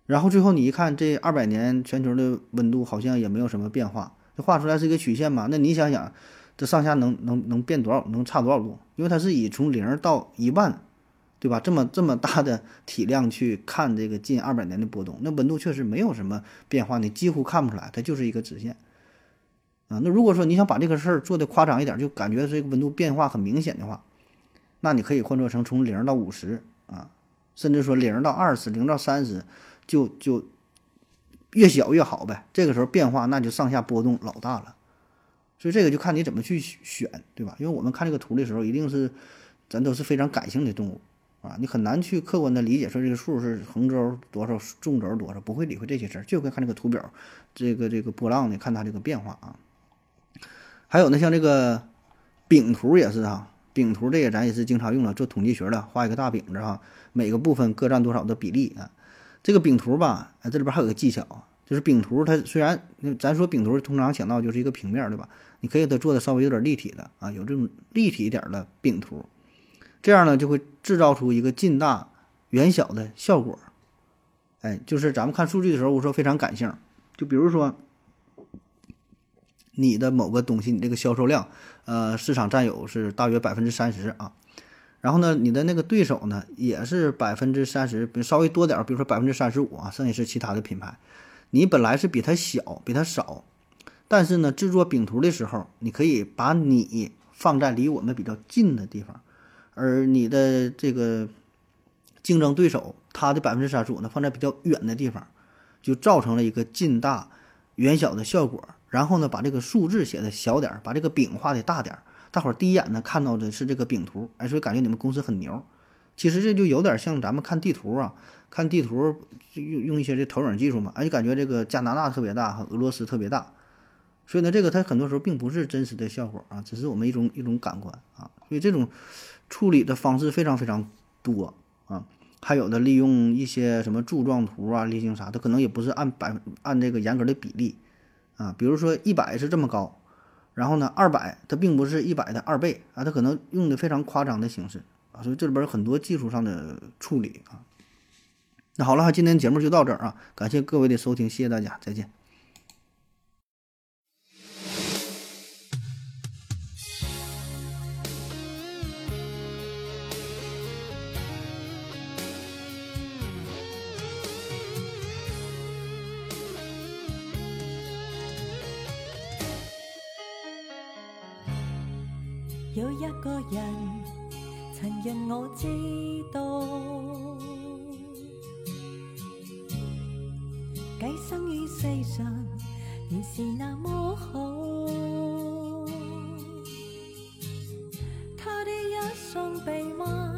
然后最后你一看，这二百年全球的温度好像也没有什么变化。这画出来是一个曲线嘛？那你想想，这上下能能能变多少，能差多少度？因为它是以从零到一万，对吧？这么这么大的体量去看这个近二百年的波动，那温度确实没有什么变化，你几乎看不出来，它就是一个直线。啊，那如果说你想把这个事儿做的夸张一点，就感觉这个温度变化很明显的话，那你可以换做成从零到五十啊，甚至说零到二十、零到三十，就就越小越好呗。这个时候变化那就上下波动老大了，所以这个就看你怎么去选，对吧？因为我们看这个图的时候，一定是咱都是非常感性的动物啊，你很难去客观的理解说这个数是横轴多少、纵轴多少，不会理会这些事儿，就会看这个图表，这个这个波浪呢，看它这个变化啊。还有呢，像这个饼图也是哈，饼图这个咱也是经常用了，做统计学的，画一个大饼子哈，每个部分各占多少的比例啊？这个饼图吧，这里边还有个技巧，就是饼图它虽然咱说饼图通常想到就是一个平面对吧？你可以给它做的稍微有点立体的啊，有这种立体一点的饼图，这样呢就会制造出一个近大远小的效果。哎，就是咱们看数据的时候，我说非常感性，就比如说。你的某个东西，你这个销售量，呃，市场占有是大约百分之三十啊，然后呢，你的那个对手呢也是百分之三十，比稍微多点儿，比如说百分之三十五啊，剩下是其他的品牌，你本来是比它小，比它少，但是呢，制作饼图的时候，你可以把你放在离我们比较近的地方，而你的这个竞争对手，他的百分之三十五呢放在比较远的地方，就造成了一个近大远小的效果。然后呢，把这个数字写的小点儿，把这个饼画的大点儿，大伙儿第一眼呢看到的是这个饼图，哎，所以感觉你们公司很牛。其实这就有点像咱们看地图啊，看地图用用一些这投影技术嘛，哎，就感觉这个加拿大特别大，俄罗斯特别大。所以呢，这个它很多时候并不是真实的效果啊，只是我们一种一种感官啊。所以这种处理的方式非常非常多啊，还有的利用一些什么柱状图啊、立型啥，它可能也不是按百按这个严格的比例。啊，比如说一百是这么高，然后呢，二百它并不是一百的二倍啊，它可能用的非常夸张的形式啊，所以这里边有很多技术上的处理啊。那好了，今天节目就到这儿啊，感谢各位的收听，谢谢大家，再见。一个人曾让我知道，寄生于世上原是那么好。他的一双臂弯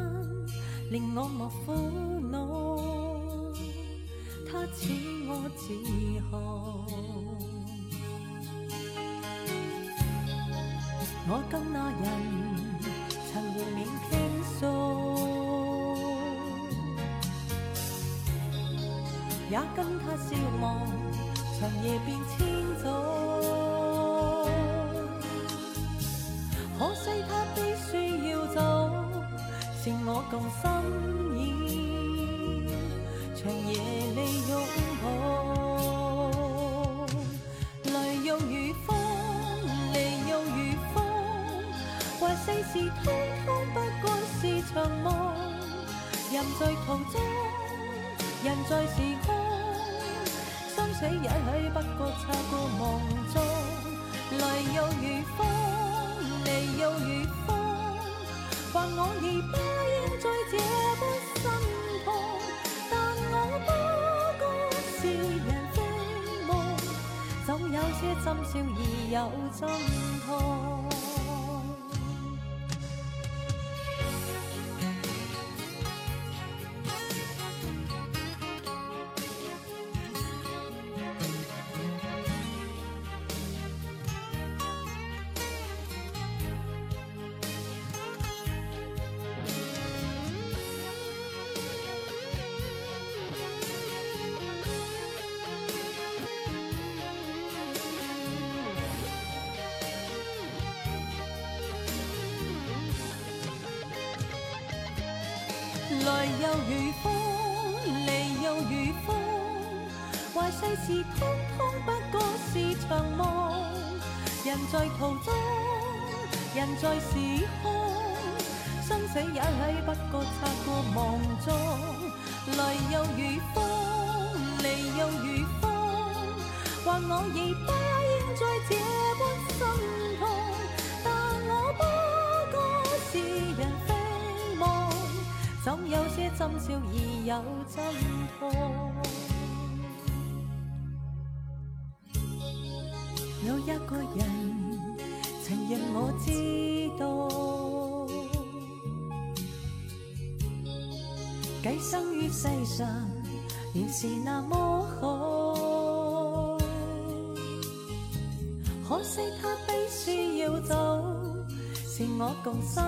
令我莫苦恼，他似我自豪。我跟那人曾互勉倾诉，也跟他笑望长夜变千早。可惜他必须要走，剩我共心意，长夜里事通通不过是场梦，人在途中，人在时空，生死也许不过擦过梦中，来又如风，离又如风，或我已不应在这般心痛，但我不过是人非梦，总有些真笑而有真痛。又如风，离又如风，或坏世事通通不过是场梦。人在途中，人在时空，生死也许不过擦过梦中。来又如风，离又如风，还我已不应再这有笑而有真痛。有一个人曾让我知道，寄生于世上原是那么好。可惜他必须要走，是我共身